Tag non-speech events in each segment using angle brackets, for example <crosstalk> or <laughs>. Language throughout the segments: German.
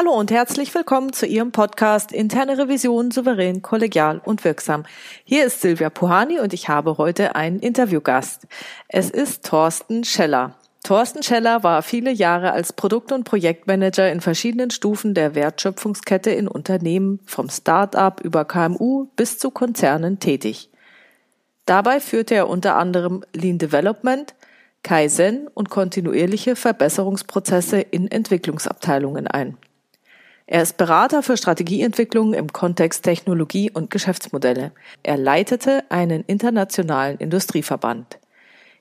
Hallo und herzlich willkommen zu Ihrem Podcast Interne Revision souverän, kollegial und wirksam. Hier ist Silvia Puhani und ich habe heute einen Interviewgast. Es ist Thorsten Scheller. Thorsten Scheller war viele Jahre als Produkt- und Projektmanager in verschiedenen Stufen der Wertschöpfungskette in Unternehmen vom Start-up über KMU bis zu Konzernen tätig. Dabei führte er unter anderem Lean Development, Kaizen und kontinuierliche Verbesserungsprozesse in Entwicklungsabteilungen ein. Er ist Berater für Strategieentwicklung im Kontext Technologie und Geschäftsmodelle. Er leitete einen internationalen Industrieverband.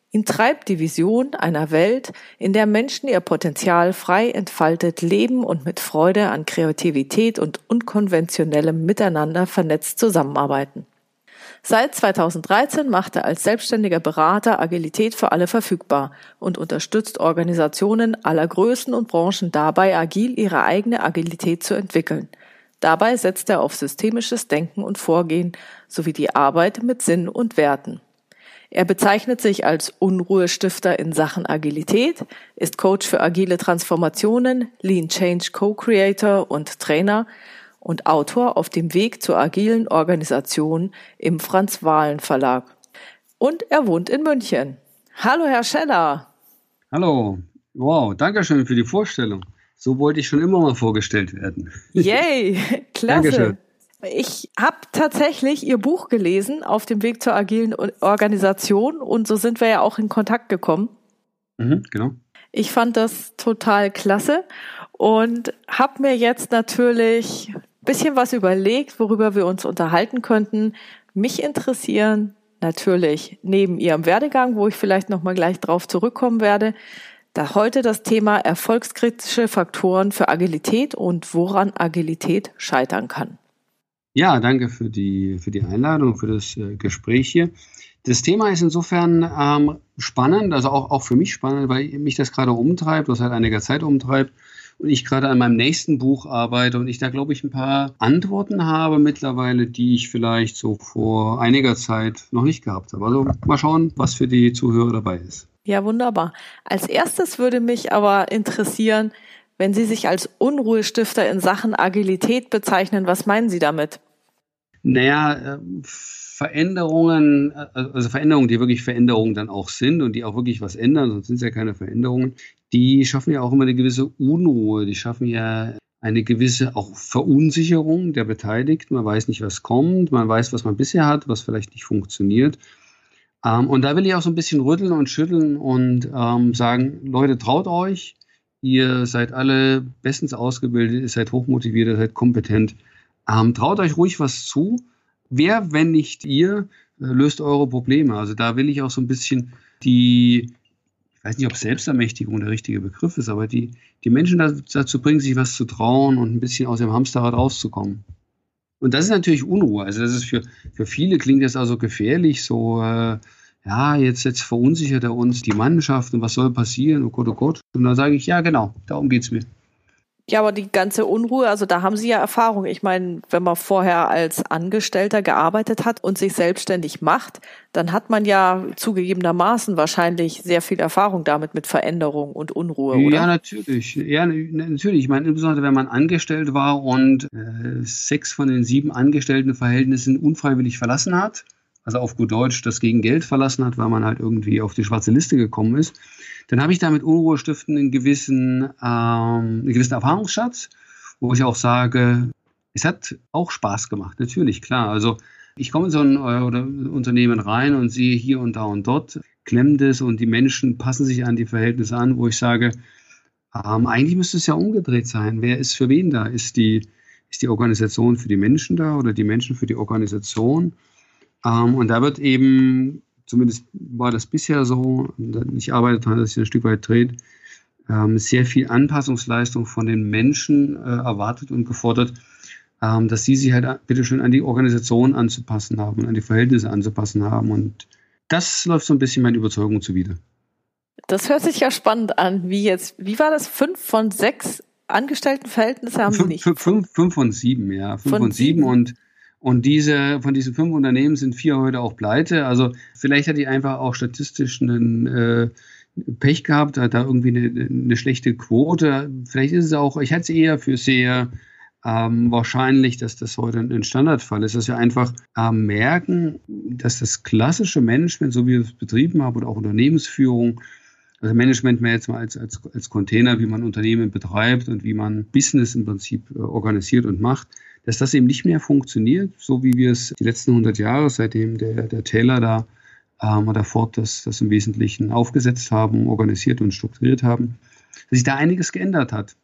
Ihn treibt die Vision einer Welt, in der Menschen ihr Potenzial frei entfaltet leben und mit Freude an Kreativität und unkonventionellem Miteinander vernetzt zusammenarbeiten. Seit 2013 macht er als selbstständiger Berater Agilität für alle verfügbar und unterstützt Organisationen aller Größen und Branchen dabei, agil ihre eigene Agilität zu entwickeln. Dabei setzt er auf systemisches Denken und Vorgehen sowie die Arbeit mit Sinn und Werten. Er bezeichnet sich als Unruhestifter in Sachen Agilität, ist Coach für agile Transformationen, Lean Change Co-Creator und Trainer und Autor auf dem Weg zur agilen Organisation im Franz Wahlen Verlag. Und er wohnt in München. Hallo, Herr Scheller. Hallo. Wow, danke schön für die Vorstellung. So wollte ich schon immer mal vorgestellt werden. <laughs> Yay, klasse. Dankeschön. Ich habe tatsächlich Ihr Buch gelesen auf dem Weg zur agilen Organisation und so sind wir ja auch in Kontakt gekommen. Mhm, genau. Ich fand das total klasse und habe mir jetzt natürlich bisschen was überlegt, worüber wir uns unterhalten könnten. Mich interessieren natürlich neben Ihrem Werdegang, wo ich vielleicht noch mal gleich drauf zurückkommen werde, da heute das Thema erfolgskritische Faktoren für Agilität und woran Agilität scheitern kann. Ja, danke für die, für die Einladung, für das äh, Gespräch hier. Das Thema ist insofern ähm, spannend, also auch, auch für mich spannend, weil mich das gerade umtreibt, was seit einiger Zeit umtreibt und ich gerade an meinem nächsten Buch arbeite und ich da, glaube ich, ein paar Antworten habe mittlerweile, die ich vielleicht so vor einiger Zeit noch nicht gehabt habe. Also mal schauen, was für die Zuhörer dabei ist. Ja, wunderbar. Als erstes würde mich aber interessieren, wenn Sie sich als Unruhestifter in Sachen Agilität bezeichnen, was meinen Sie damit? Naja, äh, Veränderungen, äh, also Veränderungen, die wirklich Veränderungen dann auch sind und die auch wirklich was ändern, sonst sind es ja keine Veränderungen, die schaffen ja auch immer eine gewisse Unruhe, die schaffen ja eine gewisse auch Verunsicherung der Beteiligten. Man weiß nicht, was kommt, man weiß, was man bisher hat, was vielleicht nicht funktioniert. Ähm, und da will ich auch so ein bisschen rütteln und schütteln und ähm, sagen, Leute, traut euch, ihr seid alle bestens ausgebildet, ihr seid hochmotiviert, ihr seid kompetent. Ähm, traut euch ruhig was zu wer, wenn nicht ihr, äh, löst eure Probleme? Also da will ich auch so ein bisschen die, ich weiß nicht, ob Selbstermächtigung der richtige Begriff ist, aber die, die Menschen dazu bringen, sich was zu trauen und ein bisschen aus dem Hamsterrad rauszukommen. Und das ist natürlich Unruhe. Also das ist für, für viele klingt das also gefährlich, so, äh, ja, jetzt, jetzt verunsichert er uns die Mannschaft und was soll passieren, oh Gott, oh Gott. Und dann sage ich, ja, genau, darum geht es mir. Ja, aber die ganze Unruhe, also da haben Sie ja Erfahrung. Ich meine, wenn man vorher als Angestellter gearbeitet hat und sich selbstständig macht, dann hat man ja zugegebenermaßen wahrscheinlich sehr viel Erfahrung damit mit Veränderung und Unruhe, oder? Ja, natürlich. Ja, natürlich. Ich meine, insbesondere wenn man angestellt war und äh, sechs von den sieben Angestelltenverhältnissen unfreiwillig verlassen hat, also auf gut Deutsch das gegen Geld verlassen hat, weil man halt irgendwie auf die schwarze Liste gekommen ist, dann habe ich da mit Unruhestiften einen gewissen, ähm, einen gewissen Erfahrungsschatz, wo ich auch sage, es hat auch Spaß gemacht, natürlich, klar. Also ich komme in so ein äh, Unternehmen rein und sehe hier und da und dort, klemmt es und die Menschen passen sich an die Verhältnisse an, wo ich sage, ähm, eigentlich müsste es ja umgedreht sein. Wer ist für wen da? Ist die, ist die Organisation für die Menschen da oder die Menschen für die Organisation? Ähm, und da wird eben, zumindest war das bisher so, ich arbeite daran, dass sich ein Stück weit dreht, ähm, sehr viel Anpassungsleistung von den Menschen äh, erwartet und gefordert, ähm, dass sie sich halt bitteschön an die Organisation anzupassen haben, an die Verhältnisse anzupassen haben. Und das läuft so ein bisschen meiner Überzeugung zuwider. Das hört sich ja spannend an. Wie jetzt, wie war das? Fünf von sechs Angestelltenverhältnisse haben fünf, Sie nicht? Fünf, fünf, fünf von sieben, ja. Fünf von, von sieben. und und diese, von diesen fünf Unternehmen sind vier heute auch pleite. Also vielleicht hat die einfach auch statistisch einen, äh, Pech gehabt, hat da irgendwie eine, eine, schlechte Quote. Vielleicht ist es auch, ich halte es eher für sehr ähm, wahrscheinlich, dass das heute ein Standardfall ist, dass wir einfach äh, merken, dass das klassische Management, so wie wir es betrieben haben, oder auch Unternehmensführung, also Management mehr jetzt mal als, als, als Container, wie man Unternehmen betreibt und wie man Business im Prinzip äh, organisiert und macht, dass das eben nicht mehr funktioniert, so wie wir es die letzten 100 Jahre, seitdem der, der Taylor da ähm, oder Ford das, das im Wesentlichen aufgesetzt haben, organisiert und strukturiert haben, dass sich da einiges geändert hat.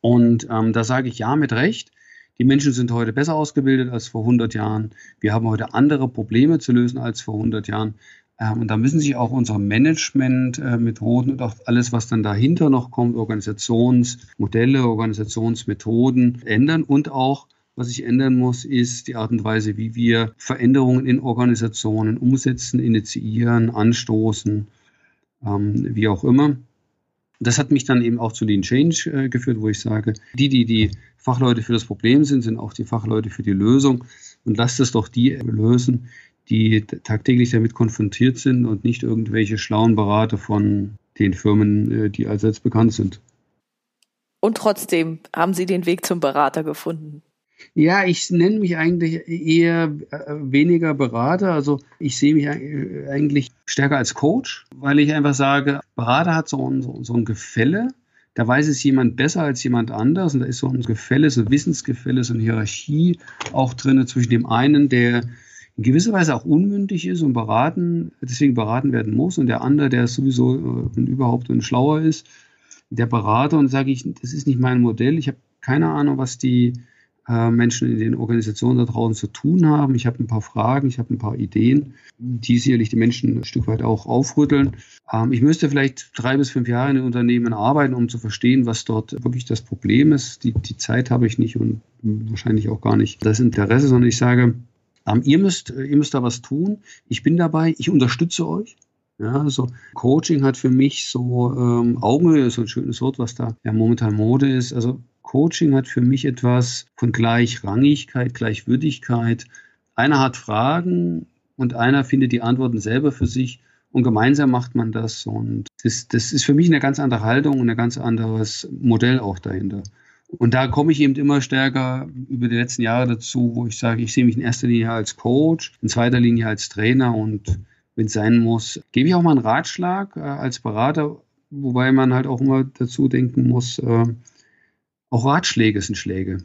Und ähm, da sage ich ja mit Recht. Die Menschen sind heute besser ausgebildet als vor 100 Jahren. Wir haben heute andere Probleme zu lösen als vor 100 Jahren. Ähm, und da müssen sich auch unsere Managementmethoden und auch alles, was dann dahinter noch kommt, Organisationsmodelle, Organisationsmethoden ändern und auch was sich ändern muss, ist die Art und Weise, wie wir Veränderungen in Organisationen umsetzen, initiieren, anstoßen, ähm, wie auch immer. Das hat mich dann eben auch zu Lean Change äh, geführt, wo ich sage, die, die die Fachleute für das Problem sind, sind auch die Fachleute für die Lösung. Und lasst es doch die lösen, die tagtäglich damit konfrontiert sind und nicht irgendwelche schlauen Berater von den Firmen, äh, die allseits bekannt sind. Und trotzdem haben Sie den Weg zum Berater gefunden. Ja, ich nenne mich eigentlich eher äh, weniger Berater. Also ich sehe mich eigentlich stärker als Coach, weil ich einfach sage, Berater hat so ein, so ein Gefälle. Da weiß es jemand besser als jemand anders. Und da ist so ein Gefälle, so ein Wissensgefälle, so eine Hierarchie auch drin zwischen dem einen, der in gewisser Weise auch unmündig ist und beraten, deswegen beraten werden muss, und der andere, der sowieso äh, überhaupt und schlauer ist, der Berater. Und sage ich, das ist nicht mein Modell. Ich habe keine Ahnung, was die äh, Menschen in den Organisationen da draußen zu tun haben. Ich habe ein paar Fragen, ich habe ein paar Ideen, die sicherlich die Menschen ein Stück weit auch aufrütteln. Ähm, ich müsste vielleicht drei bis fünf Jahre in den Unternehmen arbeiten, um zu verstehen, was dort wirklich das Problem ist. Die, die Zeit habe ich nicht und wahrscheinlich auch gar nicht das Interesse, sondern ich sage, ähm, ihr, müsst, ihr müsst da was tun. Ich bin dabei, ich unterstütze euch. Ja, also Coaching hat für mich so ähm, Augenhöhe, so ein schönes Wort, was da ja momentan Mode ist. Also Coaching hat für mich etwas von Gleichrangigkeit, Gleichwürdigkeit. Einer hat Fragen und einer findet die Antworten selber für sich und gemeinsam macht man das. Und das, das ist für mich eine ganz andere Haltung und ein ganz anderes Modell auch dahinter. Und da komme ich eben immer stärker über die letzten Jahre dazu, wo ich sage, ich sehe mich in erster Linie als Coach, in zweiter Linie als Trainer und wenn es sein muss, gebe ich auch mal einen Ratschlag äh, als Berater, wobei man halt auch immer dazu denken muss, äh, auch Ratschläge sind Schläge.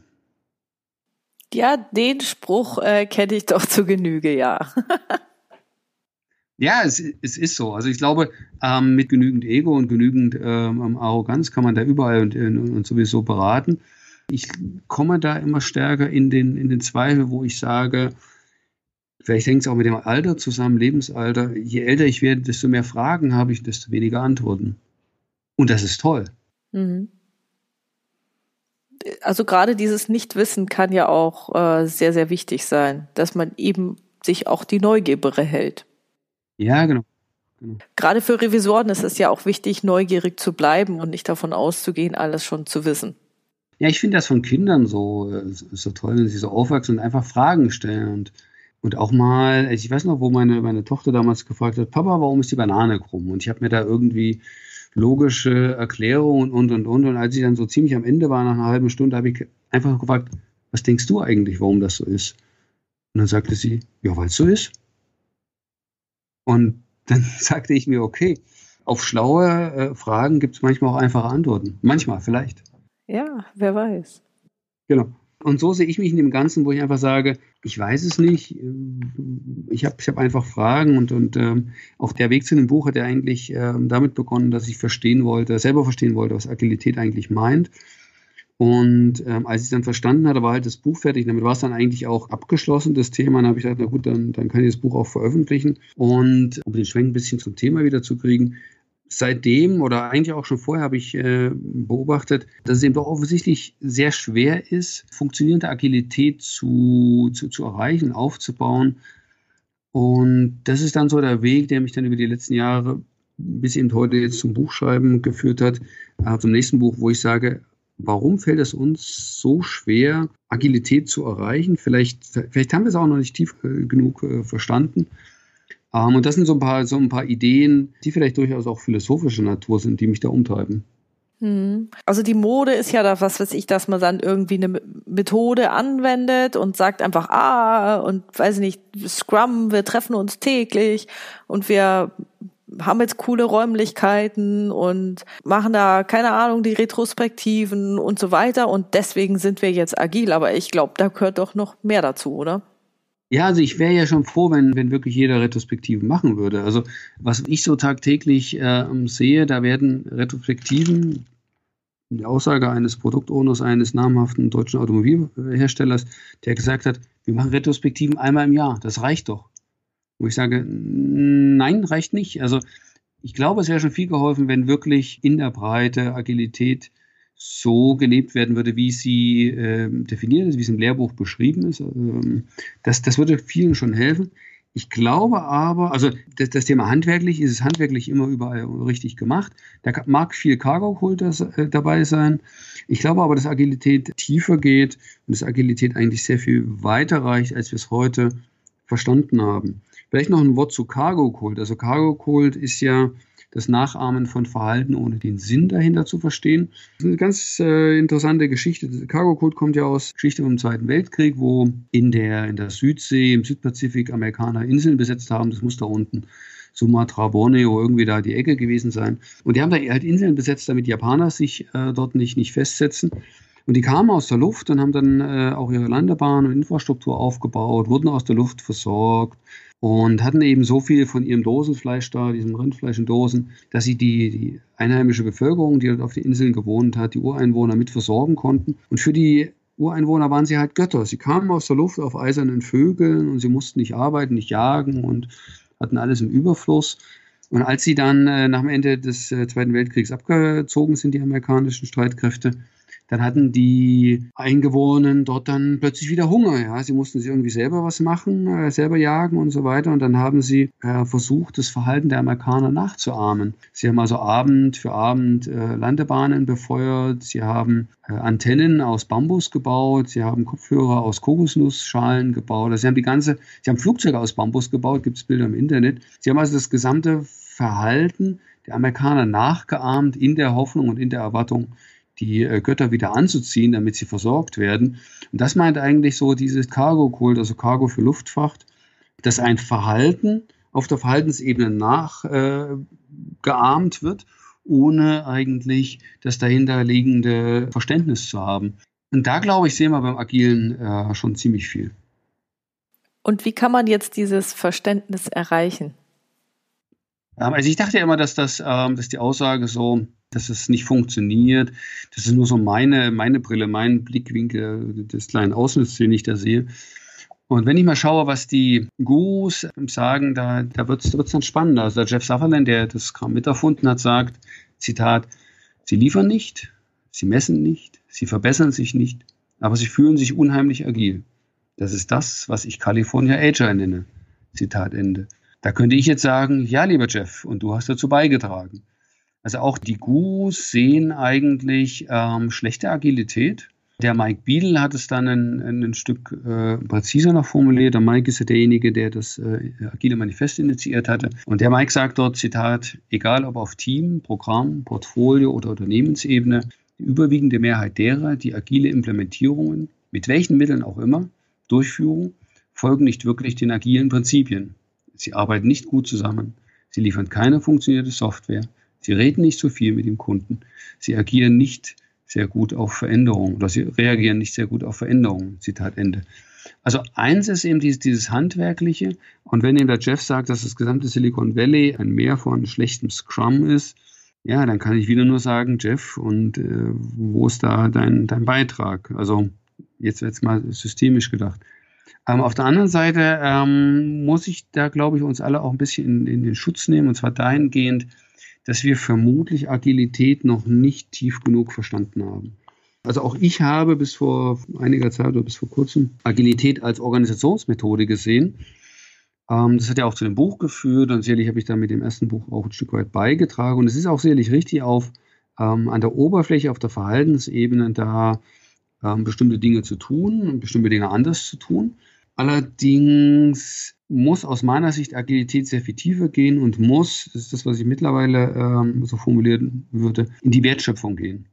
Ja, den Spruch äh, kenne ich doch zu Genüge, ja. ja, es, es ist so. Also ich glaube, ähm, mit genügend Ego und genügend ähm, Arroganz kann man da überall und, und sowieso beraten. Ich komme da immer stärker in den, in den Zweifel, wo ich sage, vielleicht hängt es auch mit dem Alter zusammen, Lebensalter. Je älter ich werde, desto mehr Fragen habe ich, desto weniger Antworten. Und das ist toll. Mhm also gerade dieses Nichtwissen kann ja auch äh, sehr, sehr wichtig sein, dass man eben sich auch die Neugier behält. Ja, genau. genau. Gerade für Revisoren ist es ja auch wichtig, neugierig zu bleiben und nicht davon auszugehen, alles schon zu wissen. Ja, ich finde das von Kindern so, äh, so toll, wenn sie so aufwachsen und einfach Fragen stellen und, und auch mal, ich weiß noch, wo meine, meine Tochter damals gefragt hat, Papa, warum ist die Banane krumm? Und ich habe mir da irgendwie logische Erklärungen und, und, und. Und als ich dann so ziemlich am Ende war, nach einer halben Stunde, habe ich einfach gefragt, was denkst du eigentlich, warum das so ist? Und dann sagte sie, ja, weil es so ist. Und dann <laughs> sagte ich mir, okay, auf schlaue äh, Fragen gibt es manchmal auch einfache Antworten. Manchmal, vielleicht. Ja, wer weiß. Genau. Und so sehe ich mich in dem Ganzen, wo ich einfach sage, ich weiß es nicht, ich habe ich hab einfach Fragen und, und ähm, auch der Weg zu dem Buch hat ja eigentlich ähm, damit begonnen, dass ich verstehen wollte, selber verstehen wollte, was Agilität eigentlich meint. Und ähm, als ich dann verstanden hatte, war halt das Buch fertig. Damit war es dann eigentlich auch abgeschlossen, das Thema. Dann habe ich gesagt, na gut, dann, dann kann ich das Buch auch veröffentlichen. Und um den Schwenk ein bisschen zum Thema wieder zu kriegen, seitdem oder eigentlich auch schon vorher habe ich äh, beobachtet, dass es eben doch offensichtlich sehr schwer ist, funktionierende Agilität zu, zu, zu erreichen, aufzubauen. Und das ist dann so der Weg, der mich dann über die letzten Jahre bis eben heute jetzt zum Buchschreiben geführt hat, äh, zum nächsten Buch, wo ich sage, warum fällt es uns so schwer, Agilität zu erreichen? Vielleicht, vielleicht haben wir es auch noch nicht tief äh, genug äh, verstanden. Ähm, und das sind so ein, paar, so ein paar Ideen, die vielleicht durchaus auch philosophische Natur sind, die mich da umtreiben. Hm. Also die Mode ist ja da, was weiß ich, dass man dann irgendwie eine Methode anwendet und sagt einfach, ah, und weiß ich nicht, Scrum, wir treffen uns täglich und wir haben jetzt coole Räumlichkeiten und machen da, keine Ahnung, die Retrospektiven und so weiter und deswegen sind wir jetzt agil. Aber ich glaube, da gehört doch noch mehr dazu, oder? Ja, also ich wäre ja schon froh, wenn, wenn wirklich jeder Retrospektiven machen würde. Also was ich so tagtäglich äh, sehe, da werden Retrospektiven, die Aussage eines Produktowners eines namhaften deutschen Automobilherstellers, der gesagt hat, wir machen Retrospektiven einmal im Jahr, das reicht doch. Wo ich sage, nein, reicht nicht. Also ich glaube, es wäre schon viel geholfen, wenn wirklich in der Breite Agilität so gelebt werden würde, wie sie äh, definiert ist, wie es im Lehrbuch beschrieben ist. Ähm, das, das würde vielen schon helfen. Ich glaube aber, also das, das, Thema handwerklich ist es handwerklich immer überall richtig gemacht. Da mag viel Cargo-Kult äh, dabei sein. Ich glaube aber, dass Agilität tiefer geht und dass Agilität eigentlich sehr viel weiter reicht, als wir es heute verstanden haben. Vielleicht noch ein Wort zu Cargo-Kult. Also Cargo-Kult ist ja das Nachahmen von Verhalten, ohne den Sinn dahinter zu verstehen. Das ist eine ganz äh, interessante Geschichte. Cargo Code kommt ja aus Geschichte vom Zweiten Weltkrieg, wo in der, in der Südsee, im Südpazifik Amerikaner Inseln besetzt haben. Das muss da unten Sumatra, Borneo, irgendwie da die Ecke gewesen sein. Und die haben da halt Inseln besetzt, damit Japaner sich äh, dort nicht, nicht festsetzen. Und die kamen aus der Luft und haben dann äh, auch ihre Landebahn und Infrastruktur aufgebaut, wurden aus der Luft versorgt, und hatten eben so viel von ihrem Dosenfleisch da, diesem Rindfleisch in Dosen, dass sie die, die einheimische Bevölkerung, die dort auf den Inseln gewohnt hat, die Ureinwohner mit versorgen konnten. Und für die Ureinwohner waren sie halt Götter. Sie kamen aus der Luft auf eisernen Vögeln und sie mussten nicht arbeiten, nicht jagen und hatten alles im Überfluss. Und als sie dann äh, nach dem Ende des äh, Zweiten Weltkriegs abgezogen sind, die amerikanischen Streitkräfte, dann hatten die Eingeborenen dort dann plötzlich wieder Hunger. Ja, sie mussten sich irgendwie selber was machen, äh, selber jagen und so weiter. Und dann haben sie äh, versucht, das Verhalten der Amerikaner nachzuahmen. Sie haben also Abend für Abend äh, Landebahnen befeuert. Sie haben äh, Antennen aus Bambus gebaut. Sie haben Kopfhörer aus Kokosnussschalen gebaut. Also sie haben die ganze, sie haben Flugzeuge aus Bambus gebaut. Gibt es Bilder im Internet. Sie haben also das gesamte Verhalten der Amerikaner nachgeahmt in der Hoffnung und in der Erwartung, die äh, Götter wieder anzuziehen, damit sie versorgt werden. Und das meint eigentlich so dieses Cargo-Kult, also Cargo für Luftfracht, dass ein Verhalten auf der Verhaltensebene nachgeahmt äh, wird, ohne eigentlich das dahinterliegende Verständnis zu haben. Und da, glaube ich, sehen wir beim Agilen äh, schon ziemlich viel. Und wie kann man jetzt dieses Verständnis erreichen? Also ich dachte ja immer, dass das, ähm, dass die Aussage so, dass es nicht funktioniert. Das ist nur so meine, meine Brille, mein Blickwinkel des kleinen Ausschnitts, den ich da sehe. Und wenn ich mal schaue, was die Gurus sagen, da, da wird es dann spannender. Also der Jeff Sutherland, der das Kram miterfunden hat, sagt, Zitat, sie liefern nicht, sie messen nicht, sie verbessern sich nicht, aber sie fühlen sich unheimlich agil. Das ist das, was ich California Agile nenne. Zitat Ende. Da könnte ich jetzt sagen, ja, lieber Jeff, und du hast dazu beigetragen. Also auch die Gurus sehen eigentlich ähm, schlechte Agilität. Der Mike Beadle hat es dann ein, ein Stück äh, präziser noch formuliert. Der Mike ist ja derjenige, der das äh, Agile Manifest initiiert hatte. Und der Mike sagt dort, Zitat, egal ob auf Team, Programm, Portfolio oder Unternehmensebene, die überwiegende Mehrheit derer, die agile Implementierungen, mit welchen Mitteln auch immer, durchführen, folgen nicht wirklich den agilen Prinzipien. Sie arbeiten nicht gut zusammen. Sie liefern keine funktionierte Software. Sie reden nicht so viel mit dem Kunden. Sie agieren nicht sehr gut auf Veränderungen oder sie reagieren nicht sehr gut auf Veränderungen. Zitat Ende. Also eins ist eben dieses, dieses Handwerkliche. Und wenn eben der Jeff sagt, dass das gesamte Silicon Valley ein Meer von schlechtem Scrum ist, ja, dann kann ich wieder nur sagen, Jeff, und äh, wo ist da dein, dein Beitrag? Also jetzt jetzt mal systemisch gedacht. Ähm, auf der anderen Seite ähm, muss ich da, glaube ich, uns alle auch ein bisschen in, in, den Schutz nehmen, und zwar dahingehend, dass wir vermutlich Agilität noch nicht tief genug verstanden haben. Also auch ich habe bis vor einiger Zeit oder bis vor kurzem Agilität als Organisationsmethode gesehen. Ähm, das hat ja auch zu dem Buch geführt und sicherlich habe ich da mit dem ersten Buch auch ein Stück weit beigetragen. Und es ist auch sicherlich richtig auf ähm, an der Oberfläche, auf der Verhaltensebene da ähm, bestimmte Dinge zu tun und bestimmte Dinge anders zu tun. Allerdings muss aus meiner Sicht Agilität sehr viel tiefer gehen und muss, das ist das, was ich mittlerweile ähm, so formulieren würde, in die Wertschöpfung gehen.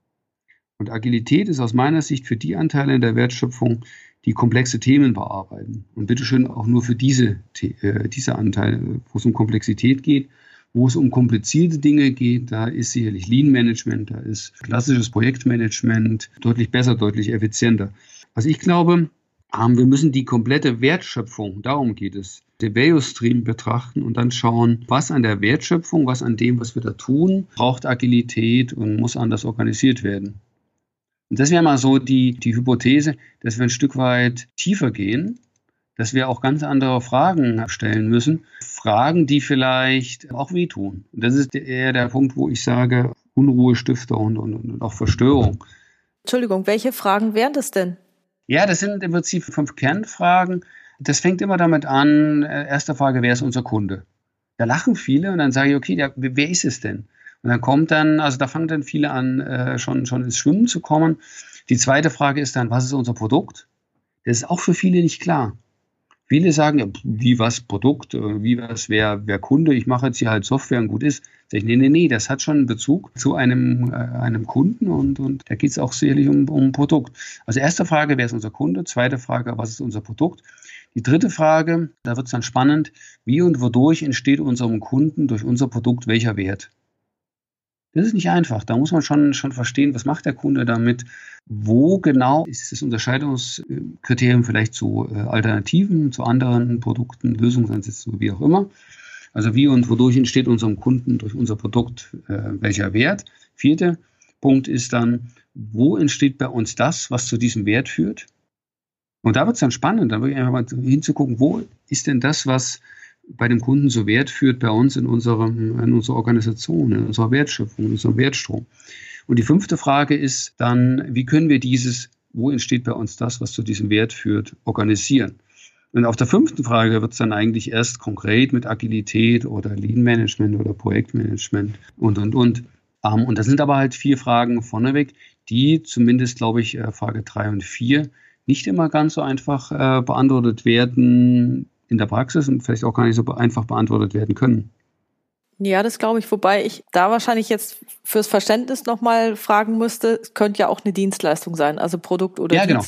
Und Agilität ist aus meiner Sicht für die Anteile in der Wertschöpfung, die komplexe Themen bearbeiten. Und bitteschön auch nur für diese, äh, diese Anteile, wo es um Komplexität geht. Wo es um komplizierte Dinge geht, da ist sicherlich Lean Management, da ist klassisches Projektmanagement deutlich besser, deutlich effizienter. Was ich glaube, wir müssen die komplette Wertschöpfung, darum geht es, den Value Stream betrachten und dann schauen, was an der Wertschöpfung, was an dem, was wir da tun, braucht Agilität und muss anders organisiert werden. Und das wäre mal so die, die Hypothese, dass wir ein Stück weit tiefer gehen, dass wir auch ganz andere Fragen stellen müssen. Fragen, die vielleicht auch wehtun. Und das ist eher der Punkt, wo ich sage, Unruhestifter und, und, und auch Verstörung. Entschuldigung, welche Fragen wären das denn? Ja, das sind im Prinzip fünf Kernfragen. Das fängt immer damit an, äh, erste Frage, wer ist unser Kunde? Da lachen viele und dann sage ich, okay, ja, wer ist es denn? Und dann kommt dann, also da fangen dann viele an, äh, schon, schon ins Schwimmen zu kommen. Die zweite Frage ist dann, was ist unser Produkt? Das ist auch für viele nicht klar. Viele sagen, ja, wie was Produkt, äh, wie was wer, wer Kunde, ich mache jetzt hier halt Software und gut ist. Sag ich, nee, nee, nee, das hat schon einen Bezug zu einem, äh, einem Kunden und, und da geht es auch sicherlich um, um ein Produkt. Also erste Frage, wer ist unser Kunde? Zweite Frage, was ist unser Produkt? Die dritte Frage, da wird es dann spannend, wie und wodurch entsteht unserem Kunden durch unser Produkt welcher Wert? Das ist nicht einfach. Da muss man schon, schon verstehen, was macht der Kunde damit, wo genau ist das Unterscheidungskriterium vielleicht zu äh, Alternativen, zu anderen Produkten, Lösungsansätzen, wie auch immer. Also wie und wodurch entsteht unserem Kunden durch unser Produkt äh, welcher Wert. Vierte Punkt ist dann, wo entsteht bei uns das, was zu diesem Wert führt? Und da wird es dann spannend, da wirklich einfach mal hinzugucken, wo ist denn das, was bei dem Kunden so Wert führt bei uns in, unserem, in unserer Organisation, in unserer Wertschöpfung, in unserem Wertstrom. Und die fünfte Frage ist dann, wie können wir dieses, wo entsteht bei uns das, was zu diesem Wert führt, organisieren? Und auf der fünften Frage wird es dann eigentlich erst konkret mit Agilität oder Lean Management oder Projektmanagement und, und, und. Ähm, und das sind aber halt vier Fragen vorneweg, die zumindest, glaube ich, äh, Frage drei und vier nicht immer ganz so einfach äh, beantwortet werden in der Praxis und vielleicht auch gar nicht so einfach beantwortet werden können. Ja, das glaube ich, wobei ich da wahrscheinlich jetzt fürs Verständnis nochmal fragen müsste, es könnte ja auch eine Dienstleistung sein, also Produkt oder ja, genau.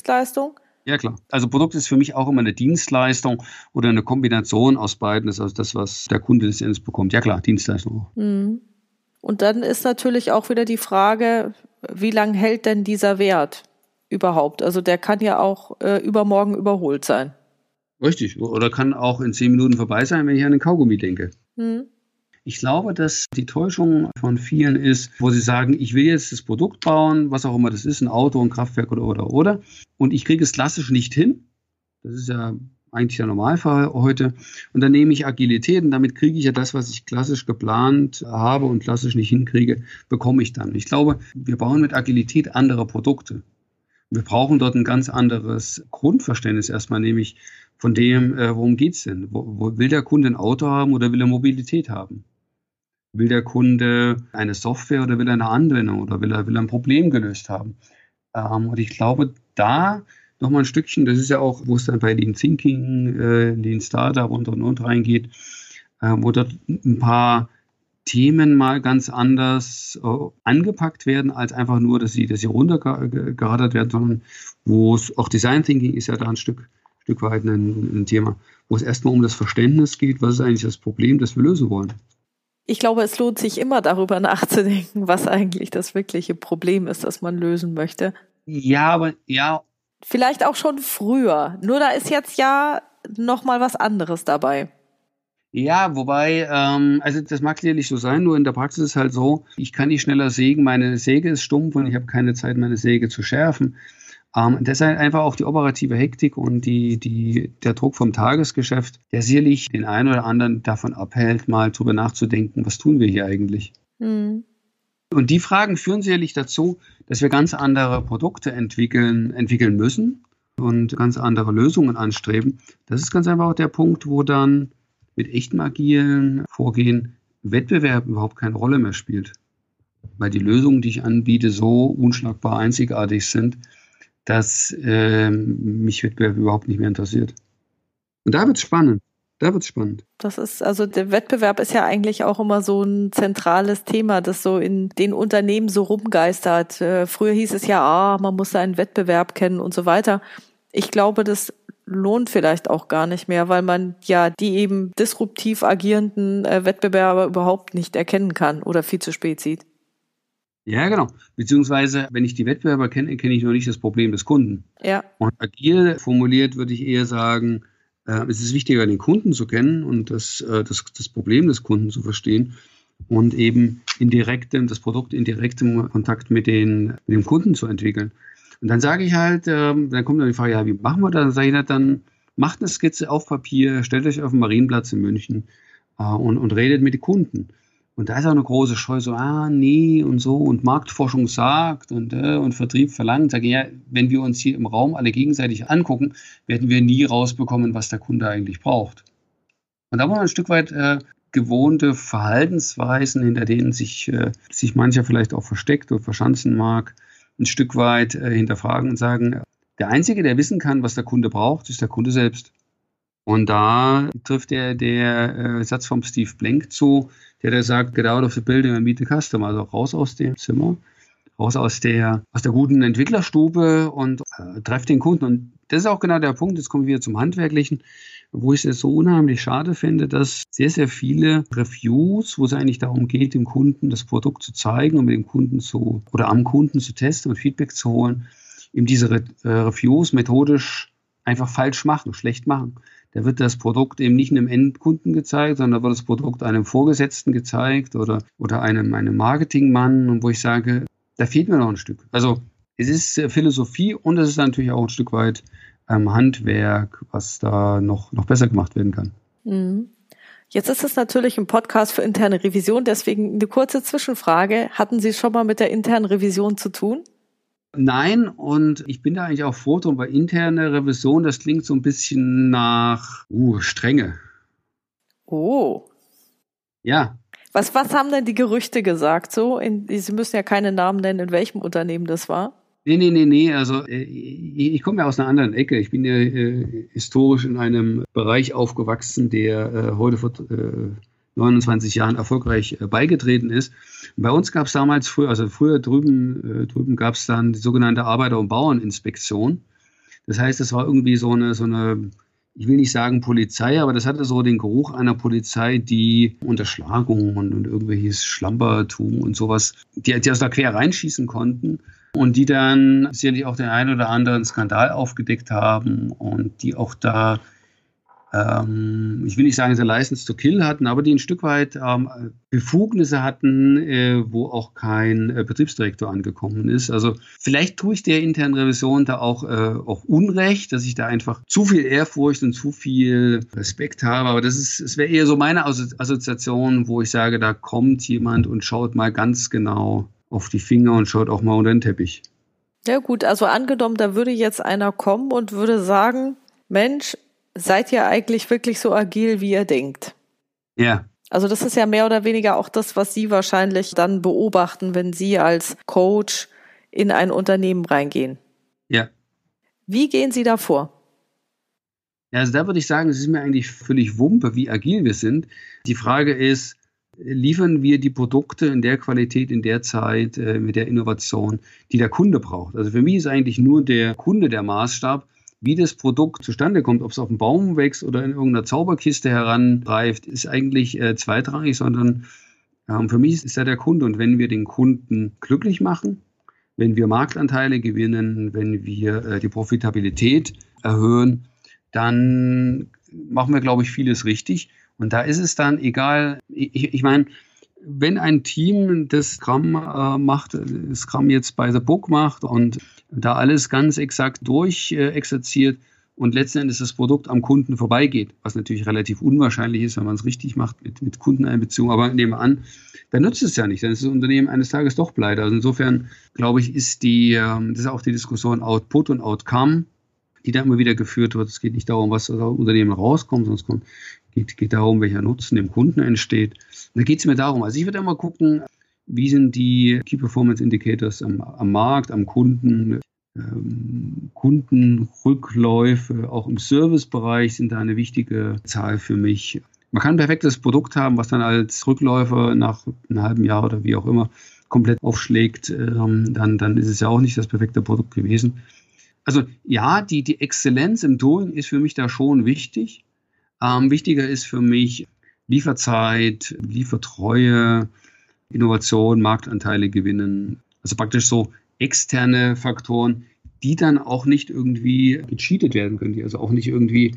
Ja, klar. Also Produkt ist für mich auch immer eine Dienstleistung oder eine Kombination aus beiden. Das ist also das, was der Kunde letztendlich bekommt. Ja, klar, Dienstleistung. Mhm. Und dann ist natürlich auch wieder die Frage, wie lange hält denn dieser Wert überhaupt? Also der kann ja auch äh, übermorgen überholt sein. Richtig. Oder kann auch in zehn Minuten vorbei sein, wenn ich an den Kaugummi denke. Mhm. Ich glaube, dass die Täuschung von vielen ist, wo sie sagen, ich will jetzt das Produkt bauen, was auch immer das ist, ein Auto, ein Kraftwerk oder, oder, oder. Und ich kriege es klassisch nicht hin. Das ist ja eigentlich der Normalfall heute. Und dann nehme ich Agilität und damit kriege ich ja das, was ich klassisch geplant habe und klassisch nicht hinkriege, bekomme ich dann. Ich glaube, wir bauen mit Agilität andere Produkte. Wir brauchen dort ein ganz anderes Grundverständnis erstmal, nämlich von dem, äh, worum geht's denn? Wo, wo, will der Kunde ein Auto haben oder will er Mobilität haben? Will der Kunde eine Software oder will er eine Anwendung oder will er, will er ein Problem gelöst haben? Ähm, und ich glaube, da nochmal ein Stückchen, das ist ja auch, wo es dann bei Lean Thinking, äh, Lean Startup und und und reingeht, äh, wo dort ein paar Themen mal ganz anders äh, angepackt werden, als einfach nur, dass sie, dass sie runtergeradert werden, sondern wo es auch Design Thinking ist ja da ein Stück Stück weit ein, ein Thema, wo es erstmal um das Verständnis geht, was ist eigentlich das Problem, das wir lösen wollen. Ich glaube, es lohnt sich immer darüber nachzudenken, was eigentlich das wirkliche Problem ist, das man lösen möchte. Ja, aber ja. Vielleicht auch schon früher. Nur da ist jetzt ja noch mal was anderes dabei. Ja, wobei, ähm, also das mag sicherlich so sein, nur in der Praxis ist es halt so, ich kann nicht schneller sägen, meine Säge ist stumpf und ich habe keine Zeit, meine Säge zu schärfen. Ähm, deshalb einfach auch die operative Hektik und die, die, der Druck vom Tagesgeschäft, der sicherlich den einen oder anderen davon abhält, mal drüber nachzudenken, was tun wir hier eigentlich. Mhm. Und die Fragen führen sicherlich dazu, dass wir ganz andere Produkte entwickeln, entwickeln müssen und ganz andere Lösungen anstreben. Das ist ganz einfach auch der Punkt, wo dann mit echtem agilen Vorgehen Wettbewerb überhaupt keine Rolle mehr spielt. Weil die Lösungen, die ich anbiete, so unschlagbar einzigartig sind, dass äh, mich Wettbewerb überhaupt nicht mehr interessiert. Und da wird es spannend. Da wird es spannend. Das ist, also der Wettbewerb ist ja eigentlich auch immer so ein zentrales Thema, das so in den Unternehmen so rumgeistert. Äh, früher hieß es ja, ah, man muss einen Wettbewerb kennen und so weiter. Ich glaube, das lohnt vielleicht auch gar nicht mehr, weil man ja die eben disruptiv agierenden äh, Wettbewerber überhaupt nicht erkennen kann oder viel zu spät sieht. Ja, genau. Beziehungsweise, wenn ich die Wettbewerber kenne, kenne ich noch nicht das Problem des Kunden. Ja. Und agil formuliert würde ich eher sagen, äh, es ist wichtiger, den Kunden zu kennen und das, äh, das, das Problem des Kunden zu verstehen und eben in direktem, das Produkt in direktem Kontakt mit, den, mit dem Kunden zu entwickeln. Und dann sage ich halt, ähm, dann kommt dann die Frage, ja, wie machen wir das? Dann sage ich halt, dann macht eine Skizze auf Papier, stellt euch auf den Marienplatz in München äh, und, und redet mit den Kunden. Und da ist auch eine große Scheu, so, ah, nee, und so, und Marktforschung sagt und, äh, und Vertrieb verlangt. Sage ich, ja, wenn wir uns hier im Raum alle gegenseitig angucken, werden wir nie rausbekommen, was der Kunde eigentlich braucht. Und da muss man ein Stück weit äh, gewohnte Verhaltensweisen, hinter denen sich, äh, sich mancher vielleicht auch versteckt oder verschanzen mag, ein Stück weit äh, hinterfragen und sagen, der Einzige, der wissen kann, was der Kunde braucht, ist der Kunde selbst. Und da trifft der, der äh, Satz vom Steve Blank zu, der da sagt, get out of the building and meet the customer, also raus aus dem Zimmer, raus aus der, aus der guten Entwicklerstube und äh, trefft den Kunden. Und das ist auch genau der Punkt, jetzt kommen wir zum Handwerklichen, wo ich es so unheimlich schade finde, dass sehr, sehr viele Reviews, wo es eigentlich darum geht, dem Kunden das Produkt zu zeigen und mit dem Kunden zu oder am Kunden zu testen und Feedback zu holen, eben diese Re äh, Reviews methodisch einfach falsch machen, schlecht machen. Da wird das Produkt eben nicht einem Endkunden gezeigt, sondern da wird das Produkt einem Vorgesetzten gezeigt oder, oder einem, einem Marketingmann, und wo ich sage, da fehlt mir noch ein Stück. Also es ist Philosophie und es ist natürlich auch ein Stück weit ähm, Handwerk, was da noch, noch besser gemacht werden kann. Mhm. Jetzt ist es natürlich ein Podcast für interne Revision, deswegen eine kurze Zwischenfrage. Hatten Sie schon mal mit der internen Revision zu tun? Nein, und ich bin da eigentlich auch froh drum, weil interne Revision, das klingt so ein bisschen nach uh, Strenge. Oh. Ja. Was, was haben denn die Gerüchte gesagt so? In, Sie müssen ja keine Namen nennen, in welchem Unternehmen das war. Nee, nee, nee, nee. Also äh, ich, ich komme ja aus einer anderen Ecke. Ich bin ja äh, historisch in einem Bereich aufgewachsen, der äh, heute vor äh, 29 Jahren erfolgreich äh, beigetreten ist. Und bei uns gab es damals früher, also früher drüben, äh, drüben gab es dann die sogenannte Arbeiter- und Bauerninspektion. Das heißt, es war irgendwie so eine, so eine ich will nicht sagen Polizei, aber das hatte so den Geruch einer Polizei, die Unterschlagung und, und irgendwelches Schlampertum und sowas, die, die aus da quer reinschießen konnten und die dann sicherlich auch den einen oder anderen Skandal aufgedeckt haben und die auch da, ähm, ich will nicht sagen, sie License to Kill hatten, aber die ein Stück weit ähm, Befugnisse hatten, äh, wo auch kein äh, Betriebsdirektor angekommen ist. Also vielleicht tue ich der internen Revision da auch, äh, auch Unrecht, dass ich da einfach zu viel Ehrfurcht und zu viel Respekt habe. Aber das ist, es wäre eher so meine Assoziation, wo ich sage, da kommt jemand und schaut mal ganz genau auf die Finger und schaut auch mal unter den Teppich. Ja gut, also angenommen, da würde jetzt einer kommen und würde sagen, Mensch, seid ihr eigentlich wirklich so agil, wie ihr denkt? Ja. Also das ist ja mehr oder weniger auch das, was Sie wahrscheinlich dann beobachten, wenn Sie als Coach in ein Unternehmen reingehen. Ja. Wie gehen Sie da vor? Ja, also da würde ich sagen, es ist mir eigentlich völlig Wumpe, wie agil wir sind. Die Frage ist, liefern wir die Produkte in der Qualität, in der Zeit, äh, mit der Innovation, die der Kunde braucht. Also für mich ist eigentlich nur der Kunde der Maßstab, wie das Produkt zustande kommt, ob es auf dem Baum wächst oder in irgendeiner Zauberkiste heranreift, ist eigentlich äh, zweitrangig, sondern äh, für mich ist ja der Kunde. Und wenn wir den Kunden glücklich machen, wenn wir Marktanteile gewinnen, wenn wir äh, die Profitabilität erhöhen, dann machen wir, glaube ich, vieles richtig. Und da ist es dann egal, ich, ich meine, wenn ein Team das Scrum äh, macht, Scrum jetzt bei The Book macht und da alles ganz exakt durchexerziert äh, und letzten Endes das Produkt am Kunden vorbeigeht, was natürlich relativ unwahrscheinlich ist, wenn man es richtig macht mit, mit Kundeneinbeziehung, aber nehmen wir an, dann nutzt es ja nicht, dann ist das Unternehmen eines Tages doch pleite. Also insofern glaube ich, ist die, ähm, das ist auch die Diskussion Output und Outcome, die da immer wieder geführt wird. Es geht nicht darum, was aus dem Unternehmen rauskommt, sondern es kommt, geht, geht darum, welcher Nutzen dem Kunden entsteht. Da geht es mir darum, also ich würde immer gucken, wie sind die Key Performance Indicators am, am Markt, am Kunden, ähm, Kundenrückläufe, auch im Servicebereich sind da eine wichtige Zahl für mich. Man kann ein perfektes Produkt haben, was dann als Rückläufer nach einem halben Jahr oder wie auch immer komplett aufschlägt, ähm, dann, dann ist es ja auch nicht das perfekte Produkt gewesen. Also ja, die, die Exzellenz im Doing ist für mich da schon wichtig. Ähm, wichtiger ist für mich Lieferzeit, Liefertreue, Innovation, Marktanteile gewinnen. Also praktisch so externe Faktoren, die dann auch nicht irgendwie gecheatet werden können, die also auch nicht irgendwie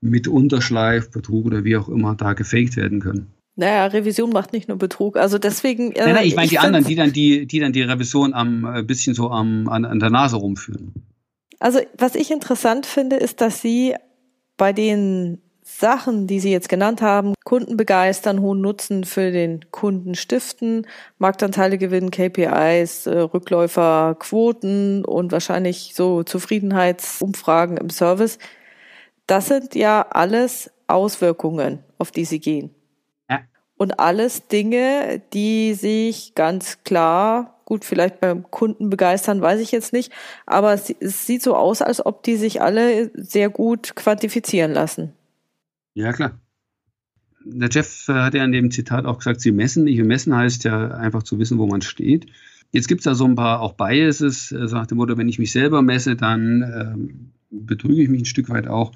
mit Unterschleif, Betrug oder wie auch immer da gefaked werden können. Naja, Revision macht nicht nur Betrug. Also deswegen. Äh, nein, nein, ich meine die anderen, die dann die, die dann die Revision am äh, bisschen so am, an, an der Nase rumführen. Also was ich interessant finde, ist, dass Sie bei den Sachen, die Sie jetzt genannt haben, Kunden begeistern, hohen Nutzen für den Kunden stiften, Marktanteile gewinnen, KPIs, äh, Rückläufer, Quoten und wahrscheinlich so Zufriedenheitsumfragen im Service. Das sind ja alles Auswirkungen, auf die Sie gehen. Ja. Und alles Dinge, die sich ganz klar, gut, vielleicht beim Kunden begeistern, weiß ich jetzt nicht, aber es, es sieht so aus, als ob die sich alle sehr gut quantifizieren lassen. Ja, klar. Der Jeff äh, hat ja in dem Zitat auch gesagt, sie messen nicht. Und messen heißt ja einfach zu wissen, wo man steht. Jetzt gibt es da so ein paar auch Biases, so nach dem Motto, wenn ich mich selber messe, dann ähm, betrüge ich mich ein Stück weit auch.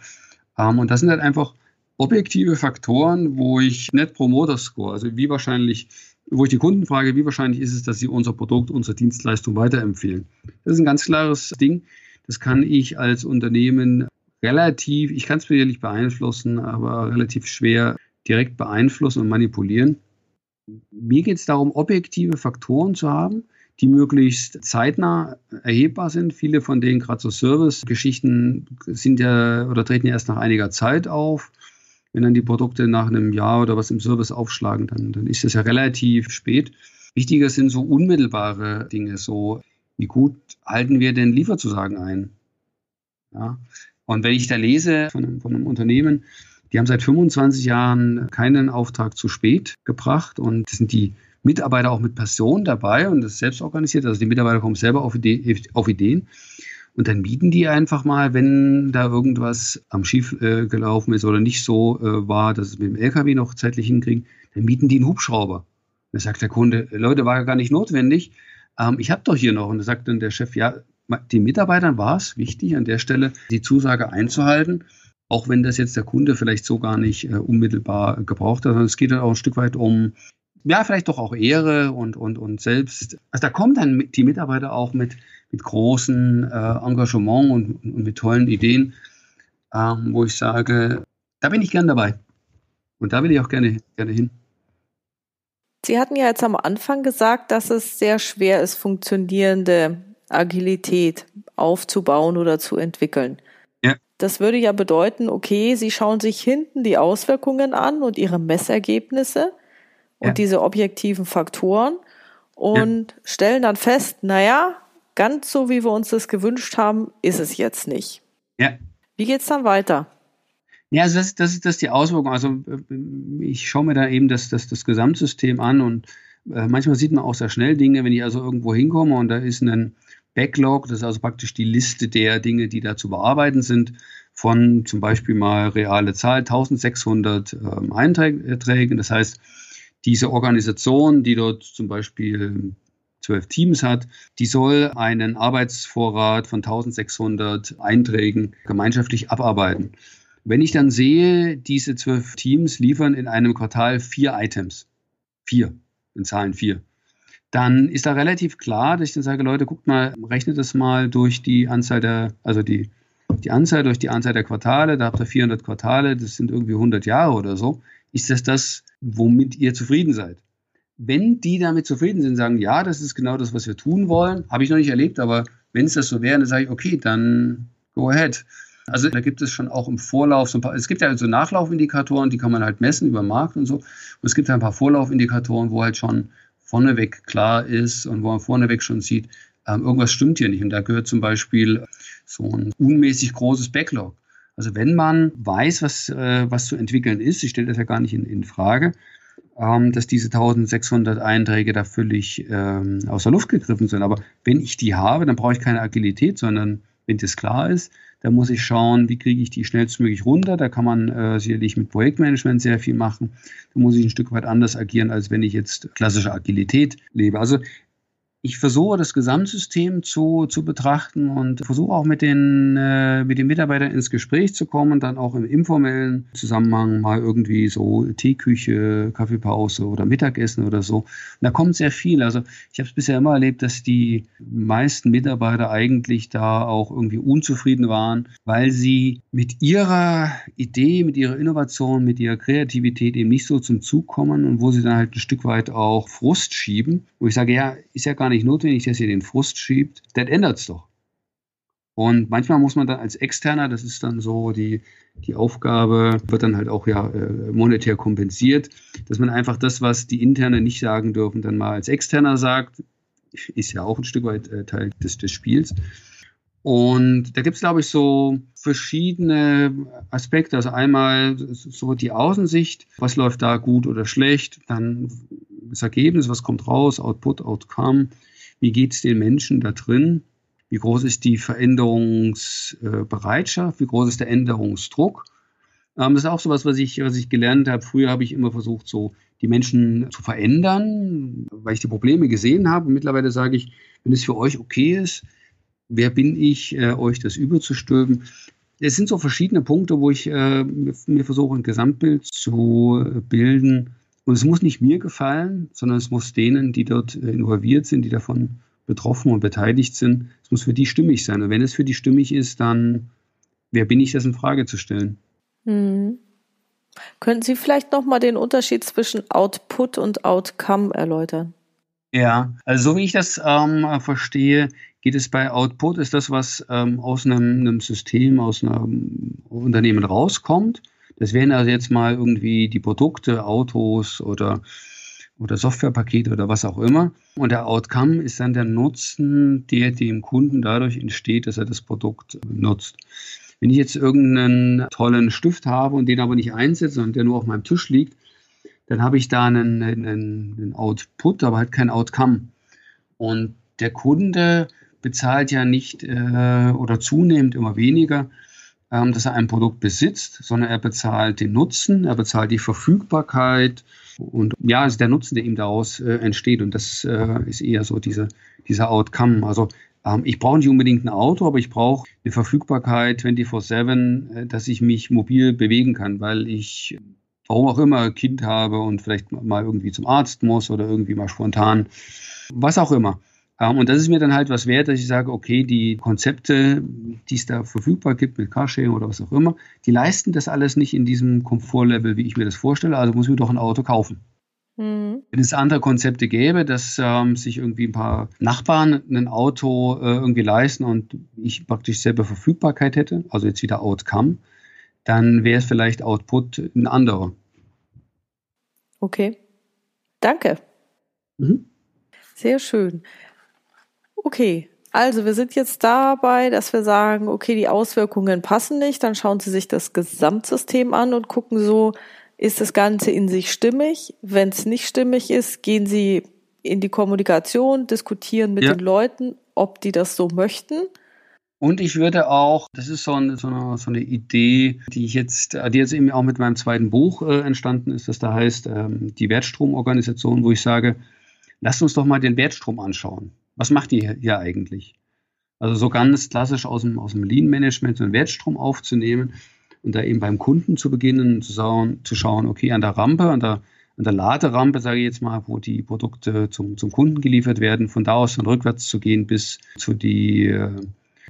Ähm, und das sind halt einfach objektive Faktoren, wo ich Net Promoter Score, also wie wahrscheinlich, wo ich die Kunden frage, wie wahrscheinlich ist es, dass sie unser Produkt, unsere Dienstleistung weiterempfehlen. Das ist ein ganz klares Ding. Das kann ich als Unternehmen relativ, ich kann es natürlich beeinflussen, aber relativ schwer direkt beeinflussen und manipulieren. Mir geht es darum, objektive Faktoren zu haben, die möglichst zeitnah erhebbar sind. Viele von denen, gerade so Service-Geschichten, sind ja oder treten ja erst nach einiger Zeit auf. Wenn dann die Produkte nach einem Jahr oder was im Service aufschlagen, dann, dann ist das ja relativ spät. Wichtiger sind so unmittelbare Dinge, so wie gut halten wir denn Lieferzusagen ein? Ja. Und wenn ich da lese von einem, von einem Unternehmen, die haben seit 25 Jahren keinen Auftrag zu spät gebracht und sind die Mitarbeiter auch mit Passion dabei und das selbst organisiert. Also die Mitarbeiter kommen selber auf, Idee, auf Ideen. Und dann bieten die einfach mal, wenn da irgendwas am Schief äh, gelaufen ist oder nicht so äh, war, dass es mit dem LKW noch zeitlich hinkriegen, dann bieten die einen Hubschrauber. Da sagt der Kunde, Leute, war ja gar nicht notwendig. Ähm, ich habe doch hier noch. Und da sagt dann der Chef, ja, den Mitarbeitern war es wichtig, an der Stelle die Zusage einzuhalten, auch wenn das jetzt der Kunde vielleicht so gar nicht äh, unmittelbar gebraucht hat, sondern es geht dann auch ein Stück weit um, ja, vielleicht doch auch Ehre und, und, und selbst. Also da kommen dann die Mitarbeiter auch mit, mit großem äh, Engagement und, und, mit tollen Ideen, ähm, wo ich sage, da bin ich gern dabei. Und da will ich auch gerne, gerne hin. Sie hatten ja jetzt am Anfang gesagt, dass es sehr schwer ist, funktionierende Agilität aufzubauen oder zu entwickeln. Ja. Das würde ja bedeuten, okay, Sie schauen sich hinten die Auswirkungen an und Ihre Messergebnisse und ja. diese objektiven Faktoren und ja. stellen dann fest, naja, ganz so wie wir uns das gewünscht haben, ist es jetzt nicht. Ja. Wie es dann weiter? Ja, also das, das, das ist die Auswirkung. Also äh, ich schaue mir da eben das, das, das Gesamtsystem an und äh, manchmal sieht man auch sehr schnell Dinge, wenn ich also irgendwo hinkomme und da ist ein Backlog, das ist also praktisch die Liste der Dinge, die da zu bearbeiten sind, von zum Beispiel mal reale Zahl 1600 ähm, Einträgen. Das heißt, diese Organisation, die dort zum Beispiel zwölf Teams hat, die soll einen Arbeitsvorrat von 1600 Einträgen gemeinschaftlich abarbeiten. Wenn ich dann sehe, diese zwölf Teams liefern in einem Quartal vier Items, vier, in Zahlen vier, dann ist da relativ klar, dass ich dann sage, Leute, guckt mal, rechnet das mal durch die Anzahl der, also die, die Anzahl durch die Anzahl der Quartale, da habt ihr 400 Quartale, das sind irgendwie 100 Jahre oder so. Ist das das, womit ihr zufrieden seid? Wenn die damit zufrieden sind, sagen, ja, das ist genau das, was wir tun wollen, habe ich noch nicht erlebt, aber wenn es das so wäre, dann sage ich, okay, dann go ahead. Also da gibt es schon auch im Vorlauf so ein paar, es gibt ja so Nachlaufindikatoren, die kann man halt messen über Markt und so. Und es gibt ja ein paar Vorlaufindikatoren, wo halt schon vorneweg klar ist und wo man vorneweg schon sieht, ähm, irgendwas stimmt hier nicht. Und da gehört zum Beispiel so ein unmäßig großes Backlog. Also wenn man weiß, was, äh, was zu entwickeln ist, ich stelle das ja gar nicht in, in Frage, ähm, dass diese 1600 Einträge da völlig ähm, aus der Luft gegriffen sind. Aber wenn ich die habe, dann brauche ich keine Agilität, sondern wenn das klar ist, dann muss ich schauen, wie kriege ich die schnellstmöglich runter. Da kann man äh, sicherlich mit Projektmanagement sehr viel machen. Da muss ich ein Stück weit anders agieren, als wenn ich jetzt klassische Agilität lebe. Also ich versuche das Gesamtsystem zu, zu betrachten und versuche auch mit den, äh, mit den Mitarbeitern ins Gespräch zu kommen, dann auch im informellen Zusammenhang mal irgendwie so Teeküche, Kaffeepause oder Mittagessen oder so. Und da kommt sehr viel. Also ich habe es bisher immer erlebt, dass die meisten Mitarbeiter eigentlich da auch irgendwie unzufrieden waren, weil sie mit ihrer Idee, mit ihrer Innovation, mit ihrer Kreativität eben nicht so zum Zug kommen und wo sie dann halt ein Stück weit auch Frust schieben, wo ich sage, ja, ist ja gar nicht nicht notwendig, dass ihr den Frust schiebt, dann ändert es doch. Und manchmal muss man dann als Externer, das ist dann so die, die Aufgabe, wird dann halt auch ja äh, monetär kompensiert, dass man einfach das, was die Interne nicht sagen dürfen, dann mal als Externer sagt, ist ja auch ein Stück weit äh, Teil des, des Spiels. Und da gibt es, glaube ich, so verschiedene Aspekte. Also einmal so die Außensicht, was läuft da gut oder schlecht, dann das Ergebnis, was kommt raus, Output, Outcome, wie geht es den Menschen da drin, wie groß ist die Veränderungsbereitschaft, wie groß ist der Änderungsdruck. Ähm, das ist auch so was, was ich, was ich gelernt habe. Früher habe ich immer versucht, so die Menschen zu verändern, weil ich die Probleme gesehen habe. Und mittlerweile sage ich, wenn es für euch okay ist, wer bin ich, äh, euch das überzustülpen? Es sind so verschiedene Punkte, wo ich äh, mir versuche, ein Gesamtbild zu bilden, und es muss nicht mir gefallen, sondern es muss denen, die dort äh, involviert sind, die davon betroffen und beteiligt sind, es muss für die stimmig sein. Und wenn es für die stimmig ist, dann wer bin ich, das in Frage zu stellen? Hm. Könnten Sie vielleicht nochmal den Unterschied zwischen Output und Outcome erläutern? Ja, also so wie ich das ähm, verstehe, geht es bei Output, ist das, was ähm, aus einem, einem, System, aus einem Unternehmen rauskommt. Das wären also jetzt mal irgendwie die Produkte, Autos oder, oder Softwarepakete oder was auch immer. Und der Outcome ist dann der Nutzen, der dem Kunden dadurch entsteht, dass er das Produkt nutzt. Wenn ich jetzt irgendeinen tollen Stift habe und den aber nicht einsetze, sondern der nur auf meinem Tisch liegt, dann habe ich da einen, einen, einen Output, aber halt kein Outcome. Und der Kunde bezahlt ja nicht äh, oder zunehmend immer weniger ähm, dass er ein Produkt besitzt, sondern er bezahlt den Nutzen, er bezahlt die Verfügbarkeit und ja, also der Nutzen, der ihm daraus äh, entsteht. Und das äh, ist eher so diese, dieser Outcome. Also ähm, ich brauche nicht unbedingt ein Auto, aber ich brauche eine Verfügbarkeit 24-7, äh, dass ich mich mobil bewegen kann, weil ich warum auch immer Kind habe und vielleicht mal irgendwie zum Arzt muss oder irgendwie mal spontan, was auch immer. Ähm, und das ist mir dann halt was wert, dass ich sage, okay, die Konzepte, die es da verfügbar gibt mit Carsharing oder was auch immer, die leisten das alles nicht in diesem Komfortlevel, wie ich mir das vorstelle. Also muss ich mir doch ein Auto kaufen. Mhm. Wenn es andere Konzepte gäbe, dass ähm, sich irgendwie ein paar Nachbarn ein Auto äh, irgendwie leisten und ich praktisch selber Verfügbarkeit hätte, also jetzt wieder Outcome, dann wäre es vielleicht Output ein anderer. Okay. Danke. Mhm. Sehr schön. Okay, also wir sind jetzt dabei, dass wir sagen, okay, die Auswirkungen passen nicht, dann schauen Sie sich das Gesamtsystem an und gucken so, ist das Ganze in sich stimmig? Wenn es nicht stimmig ist, gehen Sie in die Kommunikation, diskutieren mit ja. den Leuten, ob die das so möchten. Und ich würde auch, das ist so eine, so eine, so eine Idee, die ich jetzt, die jetzt eben auch mit meinem zweiten Buch äh, entstanden ist, das da heißt ähm, die Wertstromorganisation, wo ich sage, lasst uns doch mal den Wertstrom anschauen was macht ihr hier eigentlich? Also so ganz klassisch aus dem, aus dem Lean-Management so einen Wertstrom aufzunehmen und da eben beim Kunden zu beginnen, zu schauen, zu schauen okay, an der Rampe, an der, an der Laderampe, sage ich jetzt mal, wo die Produkte zum, zum Kunden geliefert werden, von da aus dann rückwärts zu gehen bis zu die, äh,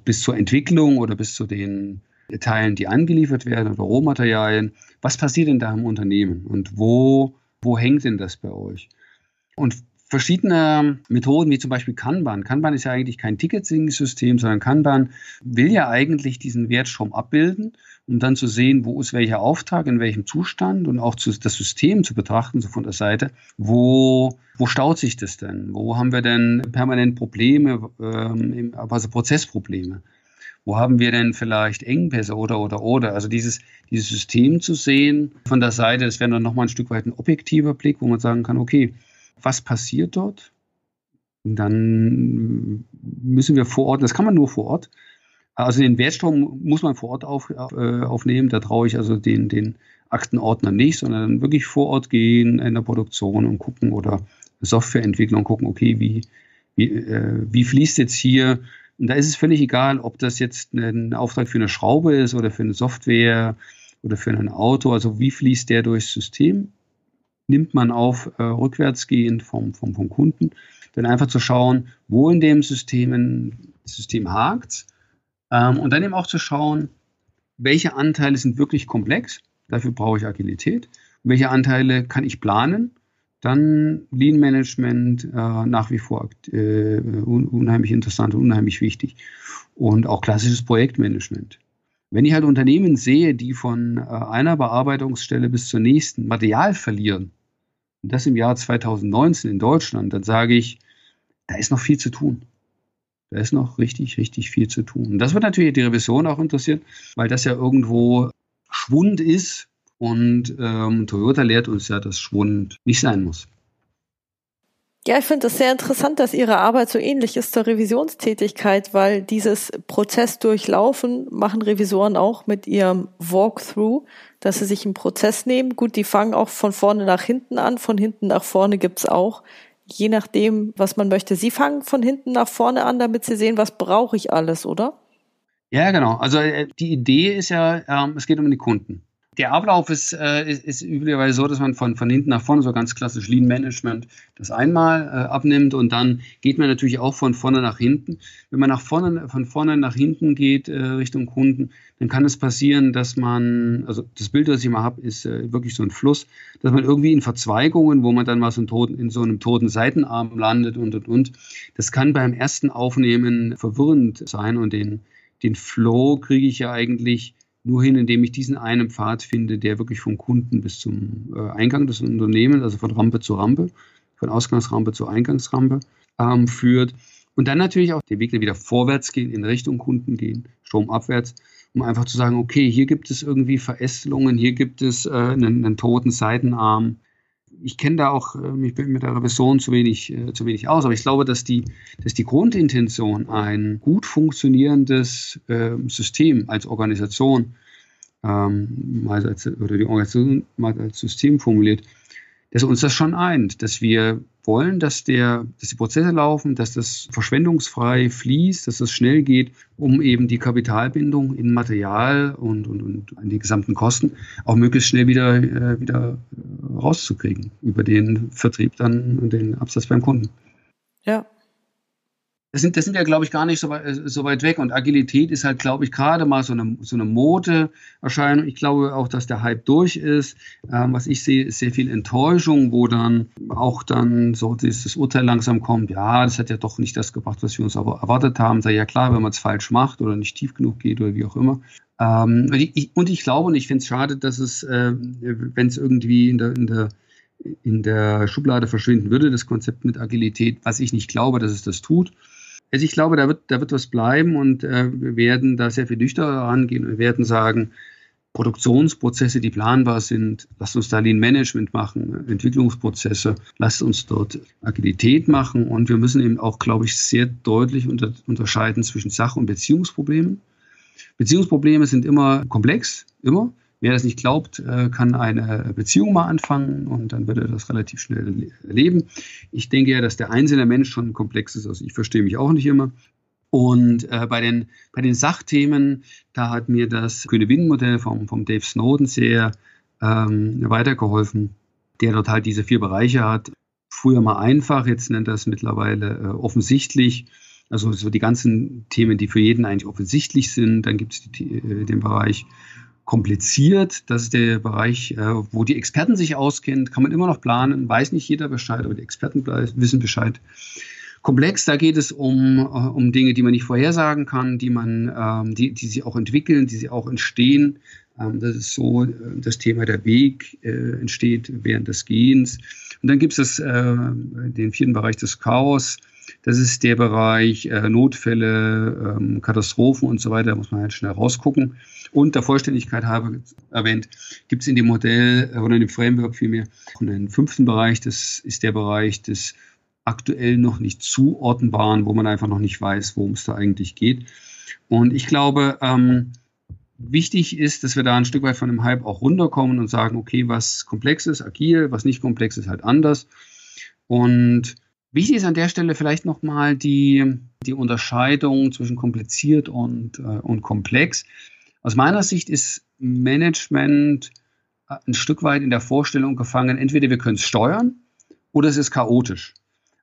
bis zur Entwicklung oder bis zu den Teilen, die angeliefert werden oder Rohmaterialien. Was passiert denn da im Unternehmen und wo, wo hängt denn das bei euch? Und verschiedene Methoden, wie zum Beispiel Kanban. Kanban ist ja eigentlich kein Ticketing-System, sondern Kanban will ja eigentlich diesen Wertstrom abbilden, um dann zu sehen, wo ist welcher Auftrag, in welchem Zustand und auch zu, das System zu betrachten, so von der Seite, wo, wo staut sich das denn? Wo haben wir denn permanent Probleme, ähm, also Prozessprobleme? Wo haben wir denn vielleicht Engpässe oder, oder, oder? Also dieses, dieses System zu sehen von der Seite, das wäre dann nochmal ein Stück weit ein objektiver Blick, wo man sagen kann, okay, was passiert dort? Und dann müssen wir vor Ort, das kann man nur vor Ort, also den Wertstrom muss man vor Ort auf, äh, aufnehmen. Da traue ich also den, den Aktenordner nicht, sondern wirklich vor Ort gehen in der Produktion und gucken oder Softwareentwicklung gucken, okay, wie, wie, äh, wie fließt jetzt hier und da ist es völlig egal, ob das jetzt ein Auftrag für eine Schraube ist oder für eine Software oder für ein Auto. Also wie fließt der durchs System? Nimmt man auf äh, rückwärtsgehend vom, vom, vom Kunden. Dann einfach zu schauen, wo in dem System ein System hakt. Ähm, und dann eben auch zu schauen, welche Anteile sind wirklich komplex. Dafür brauche ich Agilität. Welche Anteile kann ich planen? Dann Lean Management äh, nach wie vor äh, unheimlich interessant und unheimlich wichtig. Und auch klassisches Projektmanagement. Wenn ich halt Unternehmen sehe, die von äh, einer Bearbeitungsstelle bis zur nächsten Material verlieren, und das im Jahr 2019 in Deutschland, dann sage ich, da ist noch viel zu tun. Da ist noch richtig, richtig viel zu tun. Und das wird natürlich die Revision auch interessieren, weil das ja irgendwo Schwund ist, und ähm, Toyota lehrt uns ja, dass Schwund nicht sein muss. Ja, ich finde es sehr interessant, dass Ihre Arbeit so ähnlich ist zur Revisionstätigkeit, weil dieses Prozess durchlaufen machen Revisoren auch mit ihrem Walkthrough, dass sie sich einen Prozess nehmen. Gut, die fangen auch von vorne nach hinten an, von hinten nach vorne gibt's auch, je nachdem, was man möchte. Sie fangen von hinten nach vorne an, damit Sie sehen, was brauche ich alles, oder? Ja, genau. Also äh, die Idee ist ja, ähm, es geht um die Kunden der Ablauf ist, äh, ist, ist üblicherweise so, dass man von, von hinten nach vorne, so ganz klassisch Lean Management, das einmal äh, abnimmt und dann geht man natürlich auch von vorne nach hinten. Wenn man nach vorne, von vorne nach hinten geht äh, Richtung Kunden, dann kann es passieren, dass man, also das Bild, das ich mal habe, ist äh, wirklich so ein Fluss, dass man irgendwie in Verzweigungen, wo man dann mal so toten, in so einem toten Seitenarm landet und und und. Das kann beim ersten Aufnehmen verwirrend sein und den, den Flow kriege ich ja eigentlich nur hin, indem ich diesen einen Pfad finde, der wirklich vom Kunden bis zum äh, Eingang des Unternehmens, also von Rampe zu Rampe, von Ausgangsrampe zur Eingangsrampe ähm, führt. Und dann natürlich auch der Weg wieder vorwärts gehen, in Richtung Kunden gehen, stromabwärts, um einfach zu sagen, okay, hier gibt es irgendwie Verästelungen, hier gibt es äh, einen, einen toten Seitenarm, ich kenne da auch, ähm, ich bin mit der Revision zu wenig, äh, zu wenig aus, aber ich glaube, dass die, dass die Grundintention, ein gut funktionierendes äh, System als Organisation, ähm, mal als, oder die Organisation mal als System formuliert, dass uns das schon eint, dass wir wollen, dass, der, dass die Prozesse laufen, dass das verschwendungsfrei fließt, dass das schnell geht, um eben die Kapitalbindung in Material und, und, und an die gesamten Kosten auch möglichst schnell wieder, äh, wieder rauszukriegen über den Vertrieb dann und den Absatz beim Kunden. Ja, das sind, das sind ja, glaube ich, gar nicht so weit, äh, so weit weg. Und Agilität ist halt, glaube ich, gerade mal so eine, so eine Modeerscheinung. Ich glaube auch, dass der Hype durch ist. Ähm, was ich sehe, ist sehr viel Enttäuschung, wo dann auch dann so dieses Urteil langsam kommt, ja, das hat ja doch nicht das gebracht, was wir uns aber erwartet haben. Sei ja klar, wenn man es falsch macht oder nicht tief genug geht oder wie auch immer. Ähm, und, ich, und ich glaube und ich finde es schade, dass es, äh, wenn es irgendwie in der, in der in der Schublade verschwinden würde, das Konzept mit Agilität, was ich nicht glaube, dass es das tut. Also ich glaube, da wird, da wird was bleiben und äh, wir werden da sehr viel nüchterner rangehen und werden sagen, Produktionsprozesse, die planbar sind, lasst uns da Lean Management machen, Entwicklungsprozesse, lasst uns dort Agilität machen und wir müssen eben auch, glaube ich, sehr deutlich unter, unterscheiden zwischen Sach- und Beziehungsproblemen. Beziehungsprobleme sind immer komplex, immer. Wer das nicht glaubt, äh, kann eine Beziehung mal anfangen und dann wird er das relativ schnell erleben. Ich denke ja, dass der einzelne Mensch schon komplex ist. Also ich verstehe mich auch nicht immer. Und äh, bei, den, bei den Sachthemen, da hat mir das Kühne-Win-Modell vom, vom Dave Snowden sehr ähm, weitergeholfen, der dort halt diese vier Bereiche hat. Früher mal einfach, jetzt nennt er es mittlerweile äh, offensichtlich. Also so die ganzen Themen, die für jeden eigentlich offensichtlich sind. Dann gibt es äh, den Bereich kompliziert. Das ist der Bereich, äh, wo die Experten sich auskennen. Kann man immer noch planen, weiß nicht jeder Bescheid, aber die Experten wissen Bescheid. Komplex, da geht es um, äh, um Dinge, die man nicht vorhersagen kann, die man, ähm, die, die sich auch entwickeln, die sie auch entstehen. Ähm, das ist so äh, das Thema der Weg entsteht während des Gehens. Und dann gibt es das, den vierten Bereich des Chaos. Das ist der Bereich äh, Notfälle, ähm, Katastrophen und so weiter. Da muss man halt schnell rausgucken. Und der Vollständigkeit habe erwähnt, gibt es in dem Modell äh, oder in dem Framework vielmehr einen fünften Bereich. Das ist der Bereich des aktuell noch nicht zuordnbaren, wo man einfach noch nicht weiß, worum es da eigentlich geht. Und ich glaube, ähm, wichtig ist, dass wir da ein Stück weit von dem Hype auch runterkommen und sagen, okay, was komplex ist, agil, was nicht komplex ist, halt anders. Und wichtig ist an der Stelle vielleicht nochmal die, die Unterscheidung zwischen kompliziert und, äh, und komplex. Aus meiner Sicht ist Management äh, ein Stück weit in der Vorstellung gefangen, entweder wir können es steuern oder es ist chaotisch.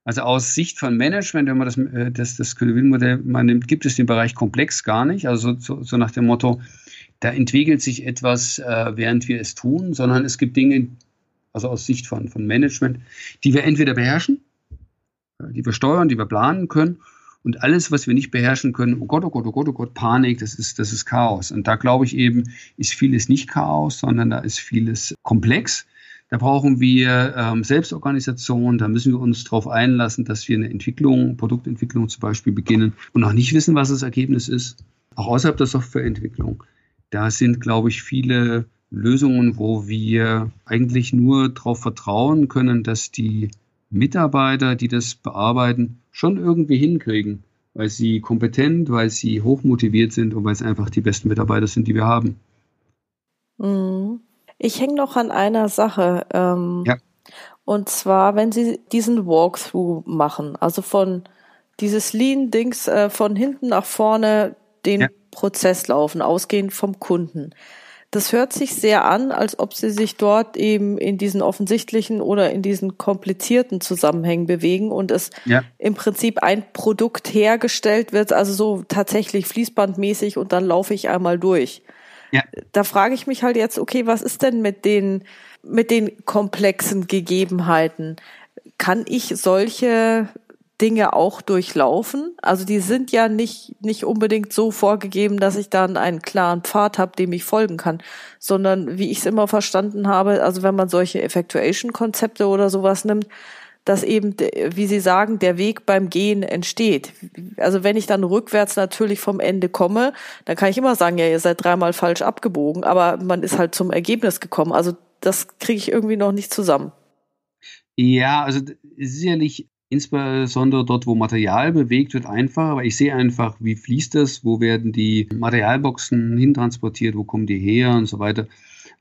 Also aus Sicht von Management, wenn man das, äh, das, das König-Modell mal nimmt, gibt es den Bereich komplex gar nicht. Also so, so nach dem Motto, da entwickelt sich etwas, äh, während wir es tun, sondern es gibt Dinge, also aus Sicht von, von Management, die wir entweder beherrschen, die wir steuern, die wir planen können. Und alles, was wir nicht beherrschen können, oh Gott, oh Gott, oh Gott, oh Gott, Panik, das ist, das ist Chaos. Und da glaube ich eben, ist vieles nicht Chaos, sondern da ist vieles komplex. Da brauchen wir ähm, Selbstorganisation, da müssen wir uns darauf einlassen, dass wir eine Entwicklung, Produktentwicklung zum Beispiel beginnen und noch nicht wissen, was das Ergebnis ist, auch außerhalb der Softwareentwicklung. Da sind, glaube ich, viele Lösungen, wo wir eigentlich nur darauf vertrauen können, dass die Mitarbeiter, die das bearbeiten, schon irgendwie hinkriegen, weil sie kompetent, weil sie hochmotiviert sind und weil es einfach die besten Mitarbeiter sind, die wir haben. Mhm. Ich hänge noch an einer Sache. Ähm, ja. Und zwar, wenn Sie diesen Walkthrough machen, also von dieses Lean-Dings äh, von hinten nach vorne den ja. Prozess laufen, ausgehend vom Kunden. Das hört sich sehr an, als ob sie sich dort eben in diesen offensichtlichen oder in diesen komplizierten Zusammenhängen bewegen und es ja. im Prinzip ein Produkt hergestellt wird, also so tatsächlich fließbandmäßig und dann laufe ich einmal durch. Ja. Da frage ich mich halt jetzt, okay, was ist denn mit den, mit den komplexen Gegebenheiten? Kann ich solche Dinge auch durchlaufen? Also die sind ja nicht, nicht unbedingt so vorgegeben, dass ich dann einen klaren Pfad habe, dem ich folgen kann, sondern wie ich es immer verstanden habe, also wenn man solche Effectuation-Konzepte oder sowas nimmt, dass eben, wie Sie sagen, der Weg beim Gehen entsteht. Also wenn ich dann rückwärts natürlich vom Ende komme, dann kann ich immer sagen, ja, ihr seid dreimal falsch abgebogen, aber man ist halt zum Ergebnis gekommen. Also das kriege ich irgendwie noch nicht zusammen. Ja, also sicherlich insbesondere dort, wo Material bewegt wird, einfach. Aber ich sehe einfach, wie fließt das, wo werden die Materialboxen hintransportiert, wo kommen die her und so weiter.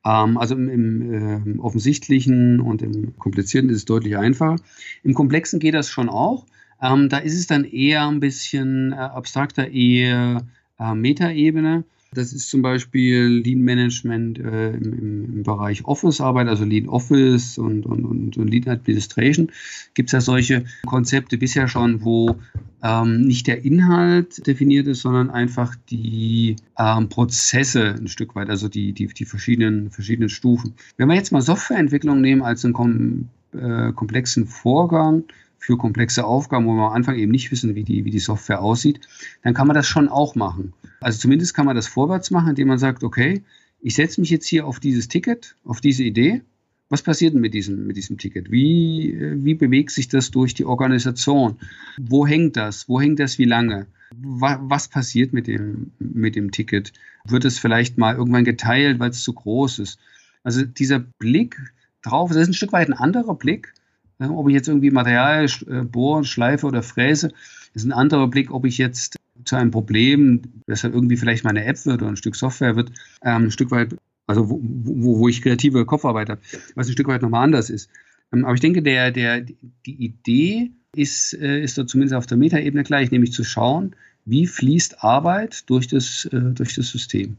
Ähm, also im, im äh, offensichtlichen und im komplizierten ist es deutlich einfacher. Im komplexen geht das schon auch. Ähm, da ist es dann eher ein bisschen äh, abstrakter, eher äh, Metaebene. Das ist zum Beispiel Lean Management äh, im, im, Bereich Office-Arbeit, also Lean Office und, und, und, und Lean Administration. Gibt es ja solche Konzepte bisher schon, wo ähm, nicht der Inhalt definiert ist, sondern einfach die ähm, Prozesse ein Stück weit, also die, die, die verschiedenen, verschiedenen Stufen. Wenn wir jetzt mal Softwareentwicklung nehmen als einen kom äh, komplexen Vorgang, für komplexe Aufgaben, wo wir am Anfang eben nicht wissen, wie die, wie die Software aussieht, dann kann man das schon auch machen. Also zumindest kann man das vorwärts machen, indem man sagt, okay, ich setze mich jetzt hier auf dieses Ticket, auf diese Idee. Was passiert denn mit diesem, mit diesem Ticket? Wie, wie bewegt sich das durch die Organisation? Wo hängt das? Wo hängt das wie lange? Was passiert mit dem, mit dem Ticket? Wird es vielleicht mal irgendwann geteilt, weil es zu groß ist? Also dieser Blick drauf, das ist ein Stück weit ein anderer Blick, ob ich jetzt irgendwie Material äh, bohre, schleife oder fräse, ist ein anderer Blick, ob ich jetzt zu einem Problem, das halt irgendwie vielleicht meine App wird oder ein Stück Software wird, ähm, ein Stück weit, also wo, wo, wo ich kreative Kopfarbeit habe, was ein Stück weit nochmal anders ist. Ähm, aber ich denke, der, der, die Idee ist, äh, ist da zumindest auf der Metaebene gleich, nämlich zu schauen, wie fließt Arbeit durch das, äh, durch das System.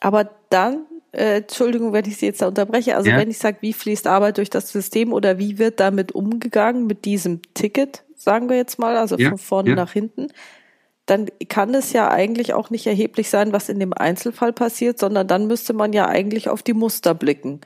Aber dann äh, Entschuldigung, wenn ich Sie jetzt da unterbreche, also ja. wenn ich sage, wie fließt Arbeit durch das System oder wie wird damit umgegangen mit diesem Ticket, sagen wir jetzt mal, also ja. von vorne ja. nach hinten, dann kann es ja eigentlich auch nicht erheblich sein, was in dem Einzelfall passiert, sondern dann müsste man ja eigentlich auf die Muster blicken.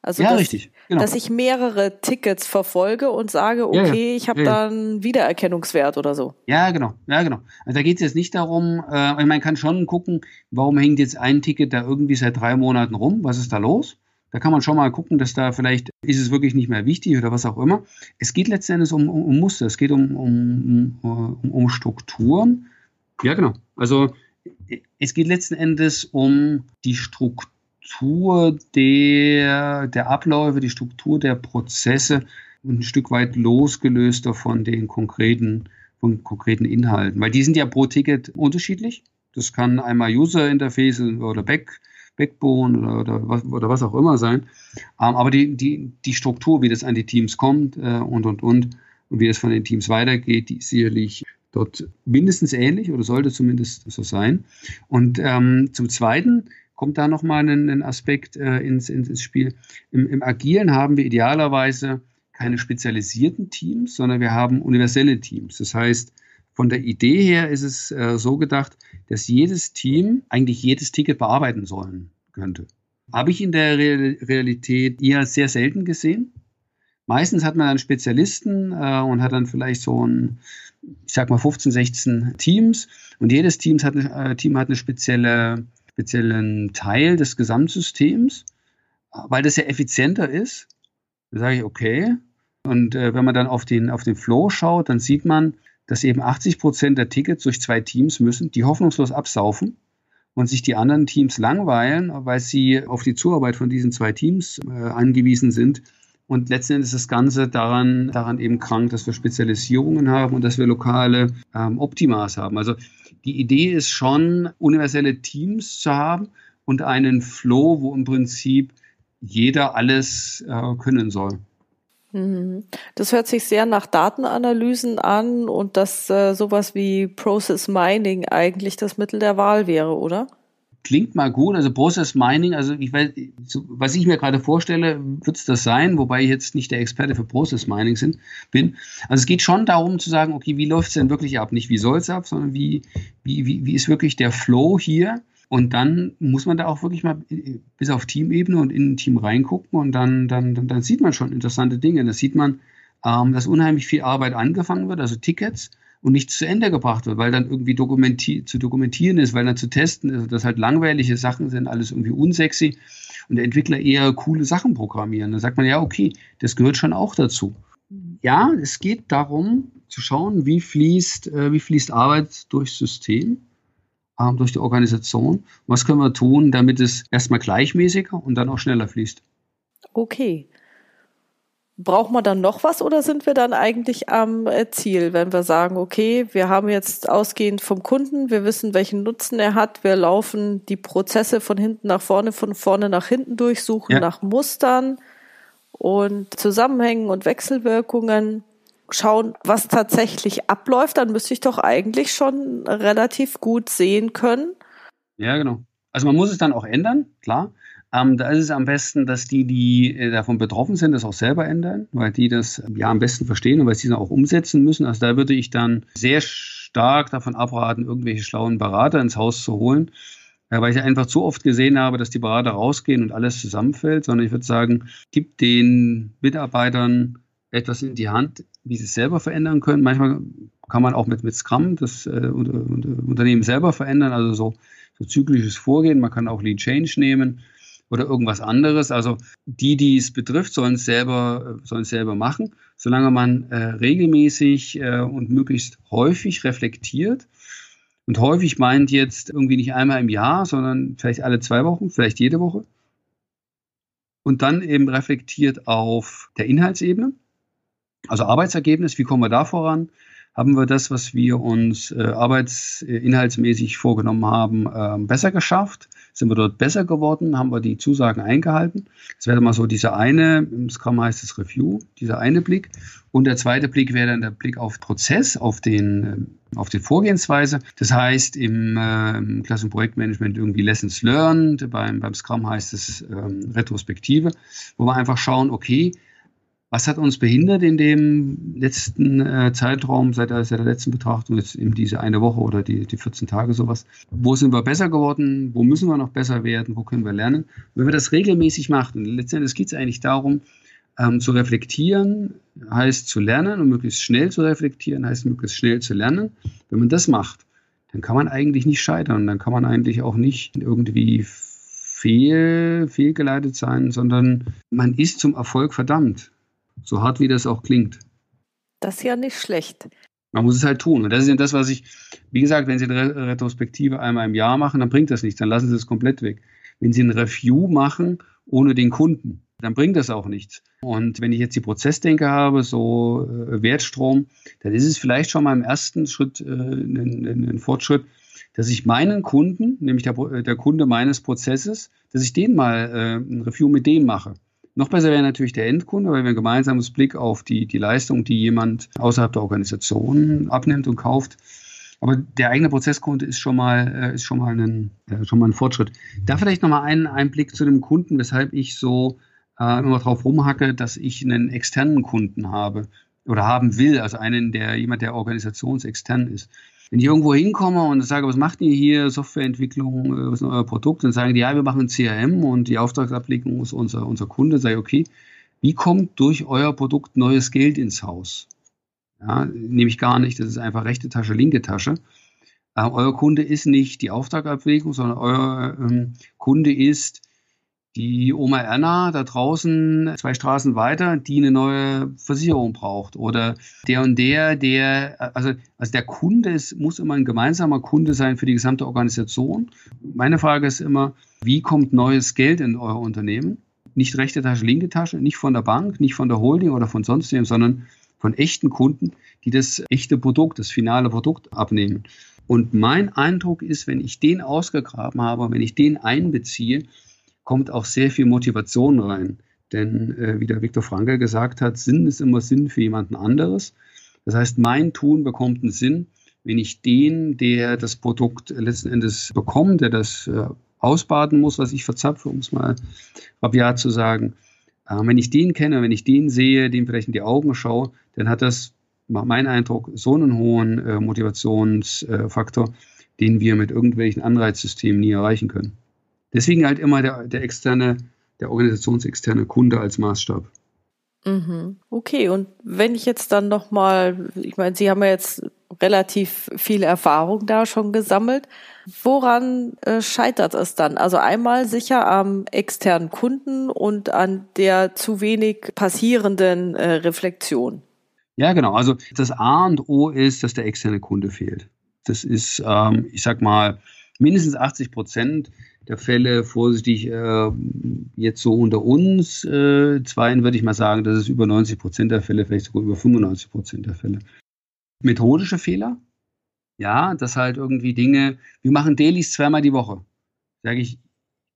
Also ja, dass, richtig. Genau. dass ich mehrere Tickets verfolge und sage, okay, ja, ich habe ja, da einen Wiedererkennungswert oder so. Ja, genau. Ja, genau. Also da geht es jetzt nicht darum, äh, man kann schon gucken, warum hängt jetzt ein Ticket da irgendwie seit drei Monaten rum, was ist da los? Da kann man schon mal gucken, dass da vielleicht ist es wirklich nicht mehr wichtig oder was auch immer. Es geht letzten Endes um, um, um Muster, es geht um, um, um, Strukturen. Ja, genau. Also es geht letzten Endes um die Struktur der, der Abläufe, die Struktur der Prozesse und ein Stück weit losgelöster von den konkreten, von konkreten Inhalten. Weil die sind ja pro Ticket unterschiedlich. Das kann einmal User Interface oder Back, Backbone oder, oder, was, oder was auch immer sein. Ähm, aber die, die, die Struktur, wie das an die Teams kommt äh, und, und, und, und wie das von den Teams weitergeht, die ist sicherlich dort mindestens ähnlich oder sollte zumindest so sein. Und ähm, zum Zweiten kommt da nochmal ein, ein Aspekt äh, ins, ins Spiel. Im, Im Agilen haben wir idealerweise keine spezialisierten Teams, sondern wir haben universelle Teams. Das heißt, von der Idee her ist es äh, so gedacht, dass jedes Team eigentlich jedes Ticket bearbeiten sollen könnte. Habe ich in der Realität eher sehr selten gesehen. Meistens hat man dann Spezialisten äh, und hat dann vielleicht so ein, ich sag mal 15, 16 Teams und jedes Teams hat eine, äh, Team hat einen spezielle, speziellen Teil des Gesamtsystems, weil das ja effizienter ist. Da sage ich, okay. Und äh, wenn man dann auf den, auf den Flow schaut, dann sieht man, dass eben 80 Prozent der Tickets durch zwei Teams müssen, die hoffnungslos absaufen und sich die anderen Teams langweilen, weil sie auf die Zuarbeit von diesen zwei Teams äh, angewiesen sind und letztendlich ist das Ganze daran, daran eben krank, dass wir Spezialisierungen haben und dass wir lokale ähm, Optimas haben. Also die Idee ist schon, universelle Teams zu haben und einen Flow, wo im Prinzip jeder alles äh, können soll. Mhm. Das hört sich sehr nach Datenanalysen an und dass äh, sowas wie Process Mining eigentlich das Mittel der Wahl wäre, oder? klingt mal gut. Also Process Mining, also ich weiß, was ich mir gerade vorstelle, wird es das sein, wobei ich jetzt nicht der Experte für Process Mining sind, bin. Also es geht schon darum zu sagen, okay, wie läuft es denn wirklich ab? Nicht wie soll es ab, sondern wie, wie, wie, wie ist wirklich der Flow hier? Und dann muss man da auch wirklich mal bis auf Teamebene und in ein Team reingucken und dann, dann, dann, dann sieht man schon interessante Dinge. Da sieht man, ähm, dass unheimlich viel Arbeit angefangen wird, also Tickets und nichts zu Ende gebracht wird, weil dann irgendwie dokumenti zu dokumentieren ist, weil dann zu testen ist, dass halt langweilige Sachen sind, alles irgendwie unsexy und der Entwickler eher coole Sachen programmieren. Dann sagt man, ja, okay, das gehört schon auch dazu. Ja, es geht darum zu schauen, wie fließt, äh, wie fließt Arbeit durchs System, äh, durch die Organisation. Was können wir tun, damit es erstmal gleichmäßiger und dann auch schneller fließt? Okay. Braucht man dann noch was oder sind wir dann eigentlich am äh, Ziel, wenn wir sagen, okay, wir haben jetzt ausgehend vom Kunden, wir wissen, welchen Nutzen er hat, wir laufen die Prozesse von hinten nach vorne, von vorne nach hinten durchsuchen ja. nach Mustern und Zusammenhängen und Wechselwirkungen, schauen, was tatsächlich abläuft, dann müsste ich doch eigentlich schon relativ gut sehen können. Ja, genau. Also man muss es dann auch ändern, klar. Ähm, da ist es am besten, dass die, die äh, davon betroffen sind, das auch selber ändern, weil die das ja am besten verstehen und weil sie es auch umsetzen müssen. Also da würde ich dann sehr stark davon abraten, irgendwelche schlauen Berater ins Haus zu holen, äh, weil ich einfach zu oft gesehen habe, dass die Berater rausgehen und alles zusammenfällt, sondern ich würde sagen, gib den Mitarbeitern etwas in die Hand, wie sie es selber verändern können. Manchmal kann man auch mit, mit Scrum das äh, Unternehmen selber verändern, also so, so zyklisches Vorgehen. Man kann auch Lead Change nehmen oder irgendwas anderes. Also die, die es betrifft, sollen es selber, sollen es selber machen, solange man äh, regelmäßig äh, und möglichst häufig reflektiert. Und häufig meint jetzt irgendwie nicht einmal im Jahr, sondern vielleicht alle zwei Wochen, vielleicht jede Woche. Und dann eben reflektiert auf der Inhaltsebene, also Arbeitsergebnis, wie kommen wir da voran? haben wir das, was wir uns äh, arbeitsinhaltsmäßig vorgenommen haben, äh, besser geschafft? Sind wir dort besser geworden? Haben wir die Zusagen eingehalten? Das wäre mal so dieser eine, im Scrum heißt es Review, dieser eine Blick. Und der zweite Blick wäre dann der Blick auf Prozess, auf den, äh, auf die Vorgehensweise. Das heißt, im, äh, im Klassen- Projektmanagement irgendwie Lessons Learned, beim, beim Scrum heißt es ähm, Retrospektive, wo wir einfach schauen, okay, was hat uns behindert in dem letzten äh, Zeitraum, seit der, seit der letzten Betrachtung, jetzt eben diese eine Woche oder die, die 14 Tage sowas? Wo sind wir besser geworden? Wo müssen wir noch besser werden? Wo können wir lernen? wenn wir das regelmäßig machen, letztendlich geht es eigentlich darum, ähm, zu reflektieren, heißt zu lernen und möglichst schnell zu reflektieren, heißt möglichst schnell zu lernen. Wenn man das macht, dann kann man eigentlich nicht scheitern. Dann kann man eigentlich auch nicht irgendwie fehl, fehlgeleitet sein, sondern man ist zum Erfolg verdammt. So hart wie das auch klingt. Das ist ja nicht schlecht. Man muss es halt tun. Und das ist ja das, was ich, wie gesagt, wenn Sie eine Retrospektive einmal im Jahr machen, dann bringt das nichts, dann lassen Sie es komplett weg. Wenn Sie ein Review machen ohne den Kunden, dann bringt das auch nichts. Und wenn ich jetzt die Prozessdenke habe, so äh, Wertstrom, dann ist es vielleicht schon mal im ersten Schritt äh, ein, ein, ein, Fortschritt, dass ich meinen Kunden, nämlich der, der Kunde meines Prozesses, dass ich den mal äh, ein Review mit dem mache. Noch besser wäre natürlich der Endkunde, weil wir ein gemeinsames Blick auf die, die Leistung, die jemand außerhalb der Organisation abnimmt und kauft. Aber der eigene Prozesskunde ist schon mal, äh, ist schon mal, ein, schon mal ein Fortschritt. Da vielleicht nochmal einen Einblick zu dem Kunden, weshalb ich so äh, immer drauf rumhacke, dass ich einen externen Kunden habe oder haben will, also einen, der jemand, der organisationsextern ist. Wenn ich irgendwo hinkomme und sage, was macht ihr hier, Softwareentwicklung, äh, was ist euer Produkt, dann sagen die, ja, wir machen CRM und die Auftragsablegung ist unser, unser Kunde, sage ich, okay, wie kommt durch euer Produkt neues Geld ins Haus? Ja, nehme ich gar nicht, das ist einfach rechte Tasche, linke Tasche. Äh, euer Kunde ist nicht die Auftragablegung, sondern euer ähm, Kunde ist die Oma Erna da draußen zwei Straßen weiter, die eine neue Versicherung braucht. Oder der und der, der, also, also der Kunde ist, muss immer ein gemeinsamer Kunde sein für die gesamte Organisation. Meine Frage ist immer, wie kommt neues Geld in euer Unternehmen? Nicht rechte Tasche, linke Tasche, nicht von der Bank, nicht von der Holding oder von sonst wem, sondern von echten Kunden, die das echte Produkt, das finale Produkt abnehmen. Und mein Eindruck ist, wenn ich den ausgegraben habe, wenn ich den einbeziehe, kommt auch sehr viel Motivation rein. Denn äh, wie der Viktor Frankl gesagt hat, Sinn ist immer Sinn für jemanden anderes. Das heißt, mein Tun bekommt einen Sinn, wenn ich den, der das Produkt letzten Endes bekommt, der das äh, ausbaden muss, was ich verzapfe, um es mal rabiat zu sagen, äh, wenn ich den kenne, wenn ich den sehe, dem vielleicht in die Augen schaue, dann hat das, mein Eindruck, so einen hohen äh, Motivationsfaktor, den wir mit irgendwelchen Anreizsystemen nie erreichen können. Deswegen halt immer der, der externe, der organisationsexterne Kunde als Maßstab. Mhm. Okay, und wenn ich jetzt dann nochmal, ich meine, Sie haben ja jetzt relativ viel Erfahrung da schon gesammelt. Woran äh, scheitert es dann? Also einmal sicher am externen Kunden und an der zu wenig passierenden äh, Reflexion. Ja, genau. Also das A und O ist, dass der externe Kunde fehlt. Das ist, ähm, ich sag mal, mindestens 80 Prozent der Fälle, vorsichtig äh, jetzt so unter uns, äh, zweien würde ich mal sagen, das ist über 90 Prozent der Fälle, vielleicht sogar über 95 Prozent der Fälle. Methodische Fehler, ja, das halt irgendwie Dinge, wir machen Dailies zweimal die Woche. Sage ich,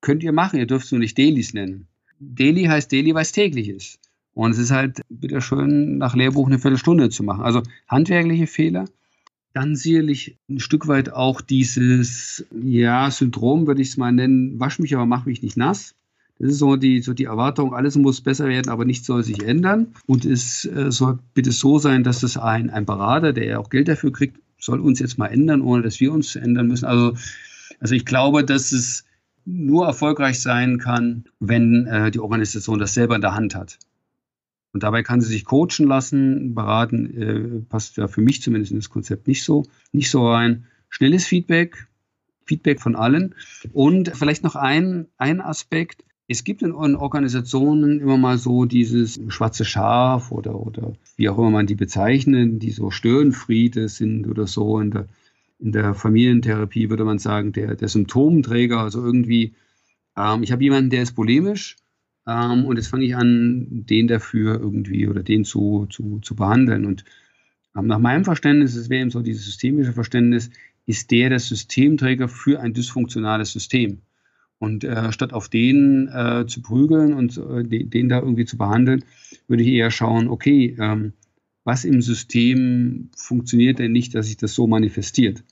könnt ihr machen, ihr dürft es nur nicht Dailies nennen. Daily heißt Daily, weil es täglich ist. Und es ist halt bitte schön, nach Lehrbuch eine Viertelstunde zu machen. Also handwerkliche Fehler, dann sicherlich ein Stück weit auch dieses ja, Syndrom, würde ich es mal nennen, wasch mich, aber mach mich nicht nass. Das ist so die, so die Erwartung, alles muss besser werden, aber nichts soll sich ändern. Und es äh, soll bitte so sein, dass das ein, ein Berater, der ja auch Geld dafür kriegt, soll uns jetzt mal ändern, ohne dass wir uns ändern müssen. Also, also ich glaube, dass es nur erfolgreich sein kann, wenn äh, die Organisation das selber in der Hand hat. Und dabei kann sie sich coachen lassen, beraten, äh, passt ja für mich zumindest in das Konzept nicht so, nicht so rein. Schnelles Feedback, Feedback von allen. Und vielleicht noch ein, ein Aspekt. Es gibt in Organisationen immer mal so dieses schwarze Schaf oder, oder wie auch immer man die bezeichnen, die so Störenfriede sind oder so. In der, in der Familientherapie würde man sagen, der, der Symptomträger, also irgendwie, ähm, ich habe jemanden, der ist polemisch ähm, und jetzt fange ich an, den dafür irgendwie oder den zu, zu, zu behandeln. Und ähm, nach meinem Verständnis, es wäre eben so dieses systemische Verständnis, ist der der Systemträger für ein dysfunktionales System. Und äh, statt auf den äh, zu prügeln und äh, den, den, da irgendwie zu behandeln, würde ich eher schauen, okay, ähm, was im System funktioniert denn nicht, dass sich das so manifestiert?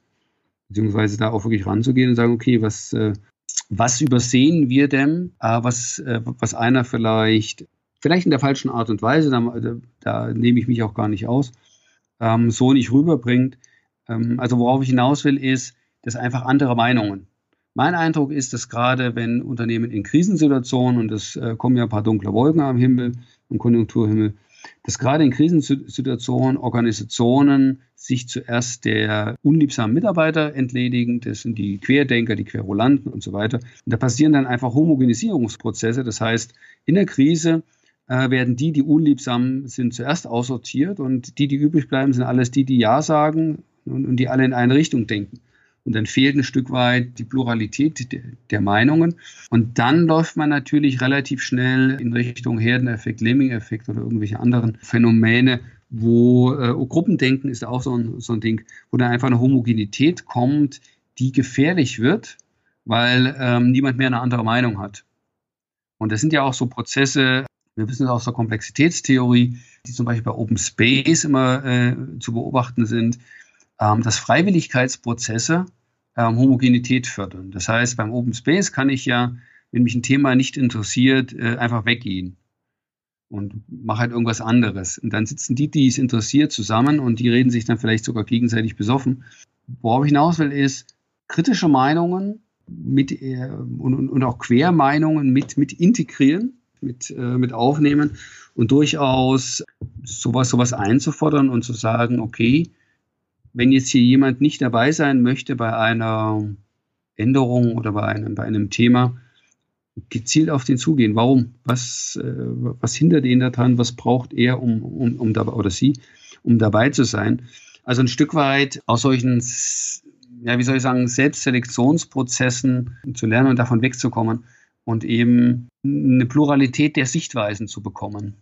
Beziehungsweise da auch wirklich ranzugehen und sagen, okay, was, äh, was übersehen wir denn, äh, was, äh, was einer vielleicht, vielleicht in der falschen Art und Weise, da, da, da nehme ich mich auch gar nicht aus, ähm, so nicht rüberbringt. Ähm, also worauf ich hinaus will, ist, dass einfach andere Meinungen. Mein Eindruck ist, dass gerade wenn Unternehmen in Krisensituationen, und es äh, kommen ja ein paar dunkle Wolken am Himmel, im Konjunkturhimmel, dass gerade in Krisensituationen Organisationen sich zuerst der unliebsamen Mitarbeiter entledigen. Das sind die Querdenker, die Querulanten und so weiter. Und da passieren dann einfach Homogenisierungsprozesse. Das heißt, in der Krise äh, werden die, die unliebsam sind, zuerst aussortiert und die, die übrig bleiben, sind alles die, die Ja sagen und, und die alle in eine Richtung denken. Und dann fehlt ein Stück weit die Pluralität der, Meinungen. Und dann läuft man natürlich relativ schnell in Richtung Herdeneffekt, Lemming-Effekt oder irgendwelche anderen Phänomene, wo äh, Gruppendenken ist auch so ein, so ein Ding, wo dann einfach eine Homogenität kommt, die gefährlich wird, weil ähm, niemand mehr eine andere Meinung hat. Und das sind ja auch so Prozesse, wir wissen es aus der Komplexitätstheorie, die zum Beispiel bei Open Space immer äh, zu beobachten sind, ähm, dass Freiwilligkeitsprozesse ähm, Homogenität fördern. Das heißt, beim Open Space kann ich ja, wenn mich ein Thema nicht interessiert, äh, einfach weggehen und mache halt irgendwas anderes. Und dann sitzen die, die es interessiert, zusammen und die reden sich dann vielleicht sogar gegenseitig besoffen. Worauf ich hinaus will, ist kritische Meinungen mit äh, und, und, auch Quermeinungen mit, mit integrieren, mit, äh, mit aufnehmen und durchaus sowas, sowas einzufordern und zu sagen, okay, wenn jetzt hier jemand nicht dabei sein möchte bei einer Änderung oder bei einem, bei einem Thema, gezielt auf den zugehen. Warum? Was, äh, was hindert ihn daran? Was braucht er, um, um, um dabei oder sie, um dabei zu sein? Also ein Stück weit aus solchen, ja, wie soll ich sagen, Selbstselektionsprozessen zu lernen und davon wegzukommen und eben eine Pluralität der Sichtweisen zu bekommen.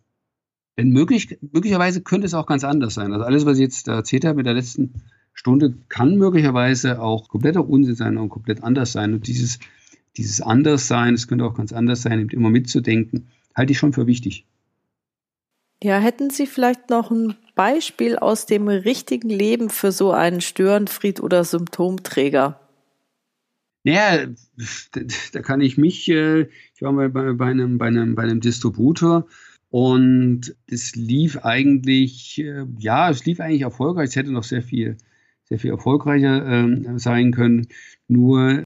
Denn möglich, möglicherweise könnte es auch ganz anders sein. Also alles, was ich jetzt erzählt habe mit der letzten Stunde, kann möglicherweise auch kompletter Unsinn sein und komplett anders sein. Und dieses, dieses Anderssein, es könnte auch ganz anders sein, immer mitzudenken, halte ich schon für wichtig. Ja, hätten Sie vielleicht noch ein Beispiel aus dem richtigen Leben für so einen Störenfried oder Symptomträger? Ja, da kann ich mich, äh, ich war mal bei, bei, einem, bei, einem, bei einem Distributor, und es lief eigentlich, äh, ja, es lief eigentlich erfolgreich. Es hätte noch sehr viel, sehr viel erfolgreicher äh, sein können. Nur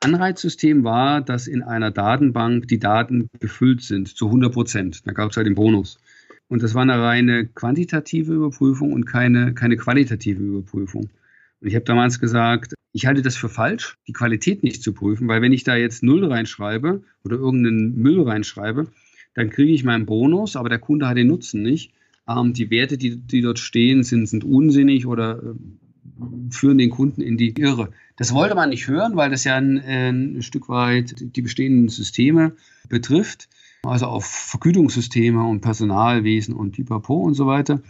Anreizsystem war, dass in einer Datenbank die Daten gefüllt sind zu 100 Prozent. Da gab es halt den Bonus. Und das war eine reine quantitative Überprüfung und keine, keine qualitative Überprüfung. Und ich habe damals gesagt, ich halte das für falsch, die Qualität nicht zu prüfen, weil wenn ich da jetzt Null reinschreibe oder irgendeinen Müll reinschreibe, dann kriege ich meinen Bonus, aber der Kunde hat den Nutzen nicht. Ähm, die Werte, die, die dort stehen, sind, sind unsinnig oder äh, führen den Kunden in die Irre. Das wollte man nicht hören, weil das ja ein, ein Stück weit die bestehenden Systeme betrifft, also auf Vergütungssysteme und Personalwesen und Pipapo und so weiter.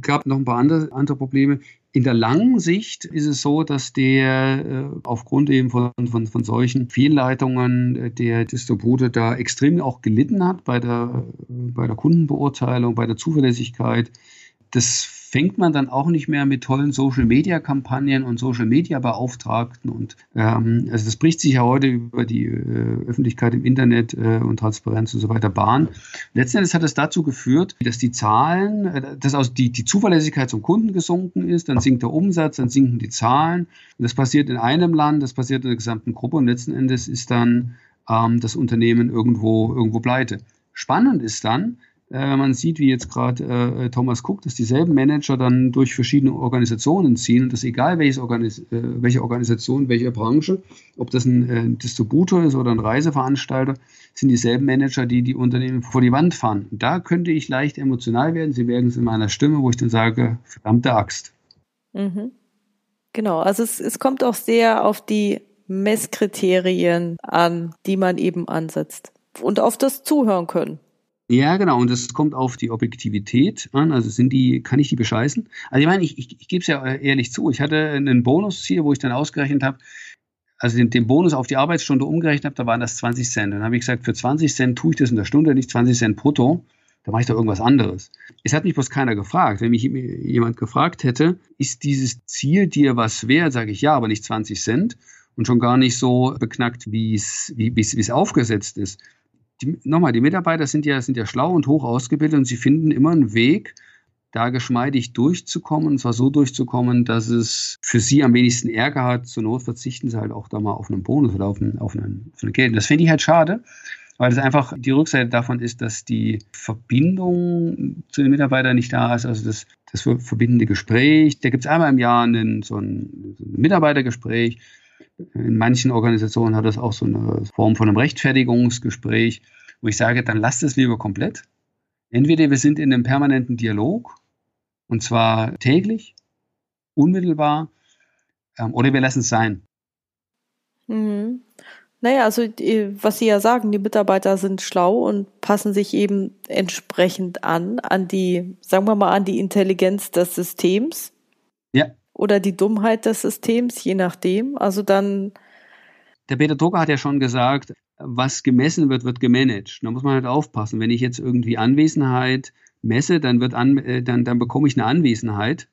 Gab noch ein paar andere, andere Probleme. In der langen Sicht ist es so, dass der äh, aufgrund eben von, von, von solchen Fehlleitungen äh, der Distributor da extrem auch gelitten hat bei der, äh, bei der Kundenbeurteilung, bei der Zuverlässigkeit. Das fängt man dann auch nicht mehr mit tollen Social-Media-Kampagnen und Social-Media-Beauftragten. Und ähm, also das bricht sich ja heute über die äh, Öffentlichkeit im Internet äh, und Transparenz und so weiter Bahn. Letzten Endes hat es dazu geführt, dass die Zahlen, äh, dass also die, die Zuverlässigkeit zum Kunden gesunken ist, dann sinkt der Umsatz, dann sinken die Zahlen. Und das passiert in einem Land, das passiert in der gesamten Gruppe und letzten Endes ist dann ähm, das Unternehmen irgendwo, irgendwo pleite. Spannend ist dann, äh, man sieht, wie jetzt gerade äh, Thomas Cook, dass dieselben Manager dann durch verschiedene Organisationen ziehen und das egal Organis äh, welche Organisation, welche Branche, ob das ein äh, Distributor ist oder ein Reiseveranstalter, sind dieselben Manager, die die Unternehmen vor die Wand fahren. Da könnte ich leicht emotional werden. Sie merken es in meiner Stimme, wo ich dann sage, verdammte Axt. Mhm. Genau, also es, es kommt auch sehr auf die Messkriterien an, die man eben ansetzt und auf das Zuhören können. Ja, genau. Und es kommt auf die Objektivität an. Also sind die, kann ich die bescheißen? Also ich meine, ich, ich, ich gebe es ja ehrlich zu. Ich hatte einen Bonusziel, wo ich dann ausgerechnet habe, also den, den, Bonus auf die Arbeitsstunde umgerechnet habe, da waren das 20 Cent. Dann habe ich gesagt, für 20 Cent tue ich das in der Stunde, nicht 20 Cent brutto. Da mache ich doch irgendwas anderes. Es hat mich bloß keiner gefragt. Wenn mich jemand gefragt hätte, ist dieses Ziel dir was wert, sage ich ja, aber nicht 20 Cent und schon gar nicht so beknackt, wie es wie, es aufgesetzt ist die, nochmal, die Mitarbeiter sind ja, sind ja schlau und hoch ausgebildet und sie finden immer einen Weg, da geschmeidig durchzukommen, und zwar so durchzukommen, dass es für sie am wenigsten Ärger hat. Zur Not verzichten sie halt auch da mal auf einen Bonus oder auf, einen, auf, einen, auf eine Geld. Das finde ich halt schade. weil es einfach die Rückseite davon ist, dass die Verbindung zu den Mitarbeitern nicht da ist, also das, das verbindende Gespräch. Da gibt es einmal im Jahr einen, so, ein, so ein Mitarbeitergespräch. In manchen Organisationen hat das auch so eine Form von einem Rechtfertigungsgespräch, wo ich sage, dann lasst es lieber komplett. Entweder wir sind in einem permanenten Dialog, und zwar täglich, unmittelbar, ähm, oder wir lassen es sein. Mhm. Naja, also was Sie ja sagen, die Mitarbeiter sind schlau und passen sich eben entsprechend an, an die, sagen wir mal, an die Intelligenz des Systems. Ja. Oder die Dummheit des Systems, je nachdem. Also dann. Der Peter Drucker hat ja schon gesagt, was gemessen wird, wird gemanagt. Da muss man halt aufpassen. Wenn ich jetzt irgendwie Anwesenheit messe, dann wird an, äh, dann, dann bekomme ich eine Anwesenheit.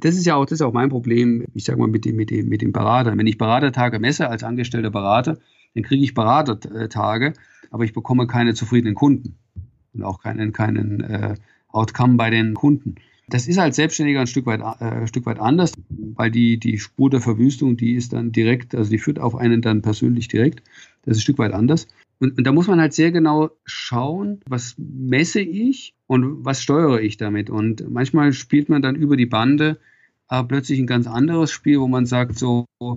Das ist ja auch, das ist auch mein Problem, ich sage mal, mit dem, mit dem, mit dem Berater. Wenn ich Beratertage messe als angestellter Berater, dann kriege ich Beratertage, aber ich bekomme keine zufriedenen Kunden und auch keinen, keinen äh, Outcome bei den Kunden. Das ist als Selbstständiger ein Stück weit, äh, ein Stück weit anders, weil die, die Spur der Verwüstung, die ist dann direkt, also die führt auf einen dann persönlich direkt. Das ist ein Stück weit anders. Und, und da muss man halt sehr genau schauen, was messe ich und was steuere ich damit. Und manchmal spielt man dann über die Bande äh, plötzlich ein ganz anderes Spiel, wo man sagt so, äh,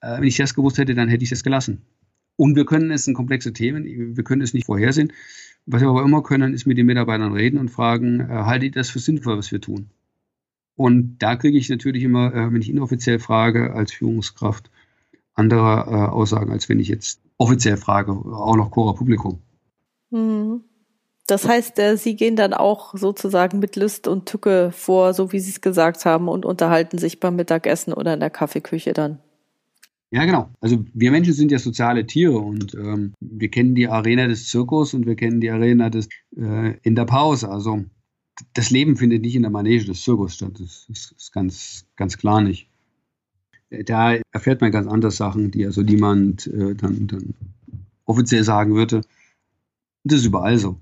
wenn ich das gewusst hätte, dann hätte ich das gelassen. Und wir können es sind komplexe Themen, wir können es nicht vorhersehen. Was wir aber immer können, ist mit den Mitarbeitern reden und fragen, äh, haltet ihr das für sinnvoll, was wir tun? Und da kriege ich natürlich immer, äh, wenn ich inoffiziell frage, als Führungskraft andere äh, Aussagen, als wenn ich jetzt offiziell frage, auch noch Cora Publikum. Mhm. Das heißt, äh, Sie gehen dann auch sozusagen mit List und Tücke vor, so wie Sie es gesagt haben, und unterhalten sich beim Mittagessen oder in der Kaffeeküche dann. Ja, genau. Also wir Menschen sind ja soziale Tiere und ähm, wir kennen die Arena des Zirkus und wir kennen die Arena des äh, in der Pause. Also das Leben findet nicht in der Manege des Zirkus statt. Das ist, ist ganz, ganz klar nicht. Da erfährt man ganz andere Sachen, die also niemand äh, dann, dann offiziell sagen würde. Das ist überall so.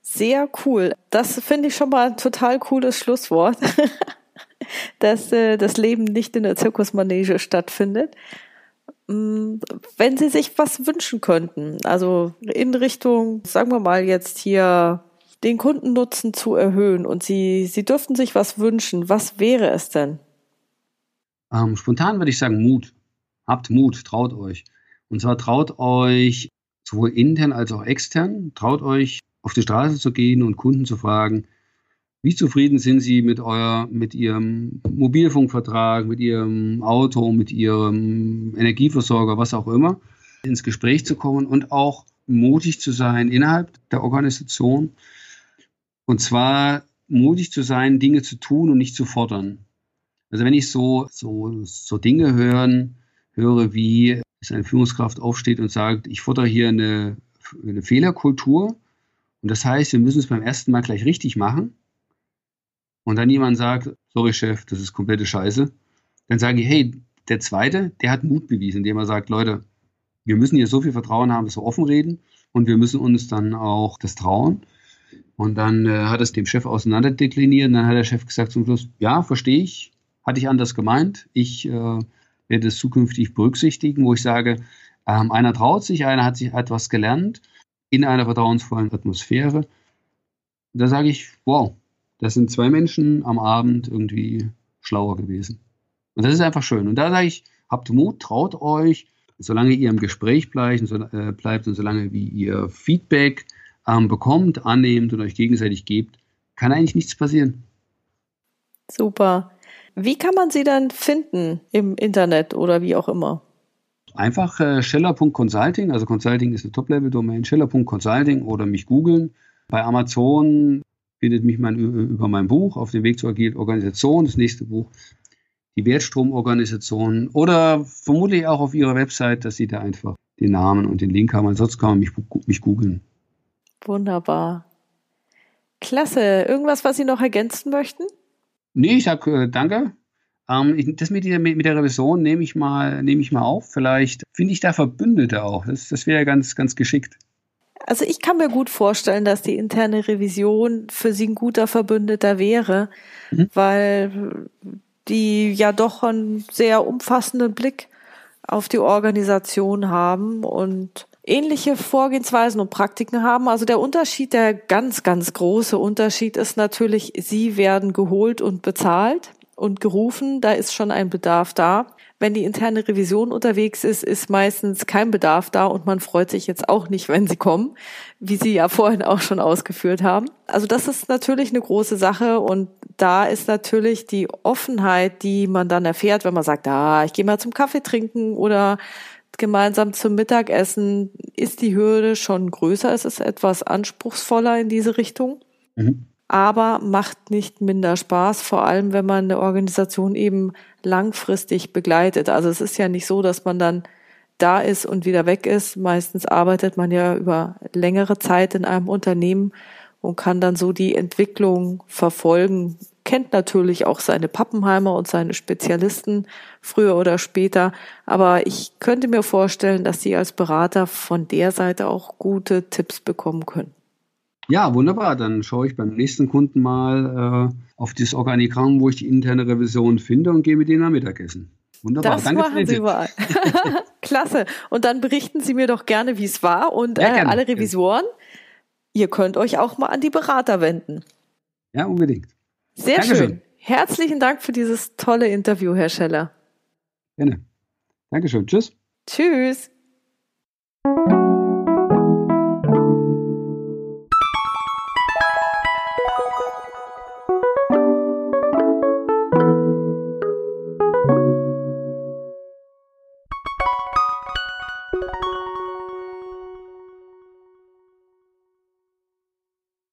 Sehr cool. Das finde ich schon mal ein total cooles Schlusswort. <laughs> dass äh, das Leben nicht in der Zirkusmanege stattfindet. Mm, wenn Sie sich was wünschen könnten, also in Richtung, sagen wir mal jetzt hier, den Kundennutzen zu erhöhen und Sie, Sie dürften sich was wünschen, was wäre es denn? Ähm, spontan würde ich sagen Mut. Habt Mut, traut euch. Und zwar traut euch sowohl intern als auch extern, traut euch auf die Straße zu gehen und Kunden zu fragen, wie zufrieden sind Sie mit, euer, mit Ihrem Mobilfunkvertrag, mit Ihrem Auto, mit Ihrem Energieversorger, was auch immer, ins Gespräch zu kommen und auch mutig zu sein innerhalb der Organisation. Und zwar mutig zu sein, Dinge zu tun und nicht zu fordern. Also wenn ich so, so, so Dinge hören, höre, wie es eine Führungskraft aufsteht und sagt, ich fordere hier eine, eine Fehlerkultur. Und das heißt, wir müssen es beim ersten Mal gleich richtig machen und dann jemand sagt, sorry Chef, das ist komplette Scheiße, dann sage ich, hey, der Zweite, der hat Mut bewiesen, indem er sagt, Leute, wir müssen hier so viel Vertrauen haben, dass wir offen reden und wir müssen uns dann auch das trauen. Und dann äh, hat es dem Chef auseinanderdekliniert und dann hat der Chef gesagt zum Schluss, ja, verstehe ich, hatte ich anders gemeint, ich äh, werde es zukünftig berücksichtigen, wo ich sage, ähm, einer traut sich, einer hat sich etwas gelernt in einer vertrauensvollen Atmosphäre. Da sage ich, wow, das sind zwei Menschen am Abend irgendwie schlauer gewesen. Und das ist einfach schön. Und da sage ich, habt Mut, traut euch, solange ihr im Gespräch bleibt und, so, äh, bleibt und solange wie ihr Feedback ähm, bekommt, annehmt und euch gegenseitig gebt, kann eigentlich nichts passieren. Super. Wie kann man sie dann finden im Internet oder wie auch immer? Einfach äh, scheller.consulting, also Consulting ist eine Top-Level-Domain, scheller.consulting oder mich googeln. Bei Amazon findet mich man über mein Buch auf dem Weg zur agilen Organisation, das nächste Buch, die Wertstromorganisation oder vermutlich auch auf ihrer Website, dass sie da einfach den Namen und den Link haben. Ansonsten kann man mich, mich googeln. Wunderbar. Klasse. Irgendwas, was Sie noch ergänzen möchten? Nee, ich sage äh, danke. Ähm, ich, das mit der, mit der Revision nehme ich mal, nehme ich mal auf. Vielleicht finde ich da Verbündete auch. Das, das wäre ganz, ganz geschickt. Also ich kann mir gut vorstellen, dass die interne Revision für sie ein guter Verbündeter wäre, mhm. weil die ja doch einen sehr umfassenden Blick auf die Organisation haben und ähnliche Vorgehensweisen und Praktiken haben. Also der Unterschied, der ganz, ganz große Unterschied ist natürlich, sie werden geholt und bezahlt und gerufen. Da ist schon ein Bedarf da. Wenn die interne Revision unterwegs ist, ist meistens kein Bedarf da und man freut sich jetzt auch nicht, wenn sie kommen, wie Sie ja vorhin auch schon ausgeführt haben. Also das ist natürlich eine große Sache und da ist natürlich die Offenheit, die man dann erfährt, wenn man sagt, ah, ich gehe mal zum Kaffee trinken oder gemeinsam zum Mittagessen, ist die Hürde schon größer. Es ist etwas anspruchsvoller in diese Richtung. Mhm aber macht nicht minder Spaß, vor allem wenn man eine Organisation eben langfristig begleitet. Also es ist ja nicht so, dass man dann da ist und wieder weg ist. Meistens arbeitet man ja über längere Zeit in einem Unternehmen und kann dann so die Entwicklung verfolgen, kennt natürlich auch seine Pappenheimer und seine Spezialisten früher oder später. Aber ich könnte mir vorstellen, dass Sie als Berater von der Seite auch gute Tipps bekommen können. Ja, wunderbar. Dann schaue ich beim nächsten Kunden mal äh, auf das Organigramm, wo ich die interne Revision finde und gehe mit denen am Mittagessen. Wunderbar. Das Danke machen Sie überall. <laughs> Klasse. Und dann berichten Sie mir doch gerne, wie es war. Und ja, äh, alle Revisoren, ihr könnt euch auch mal an die Berater wenden. Ja, unbedingt. Sehr Dankeschön. schön. Herzlichen Dank für dieses tolle Interview, Herr Scheller. Gerne. Dankeschön. Tschüss. Tschüss.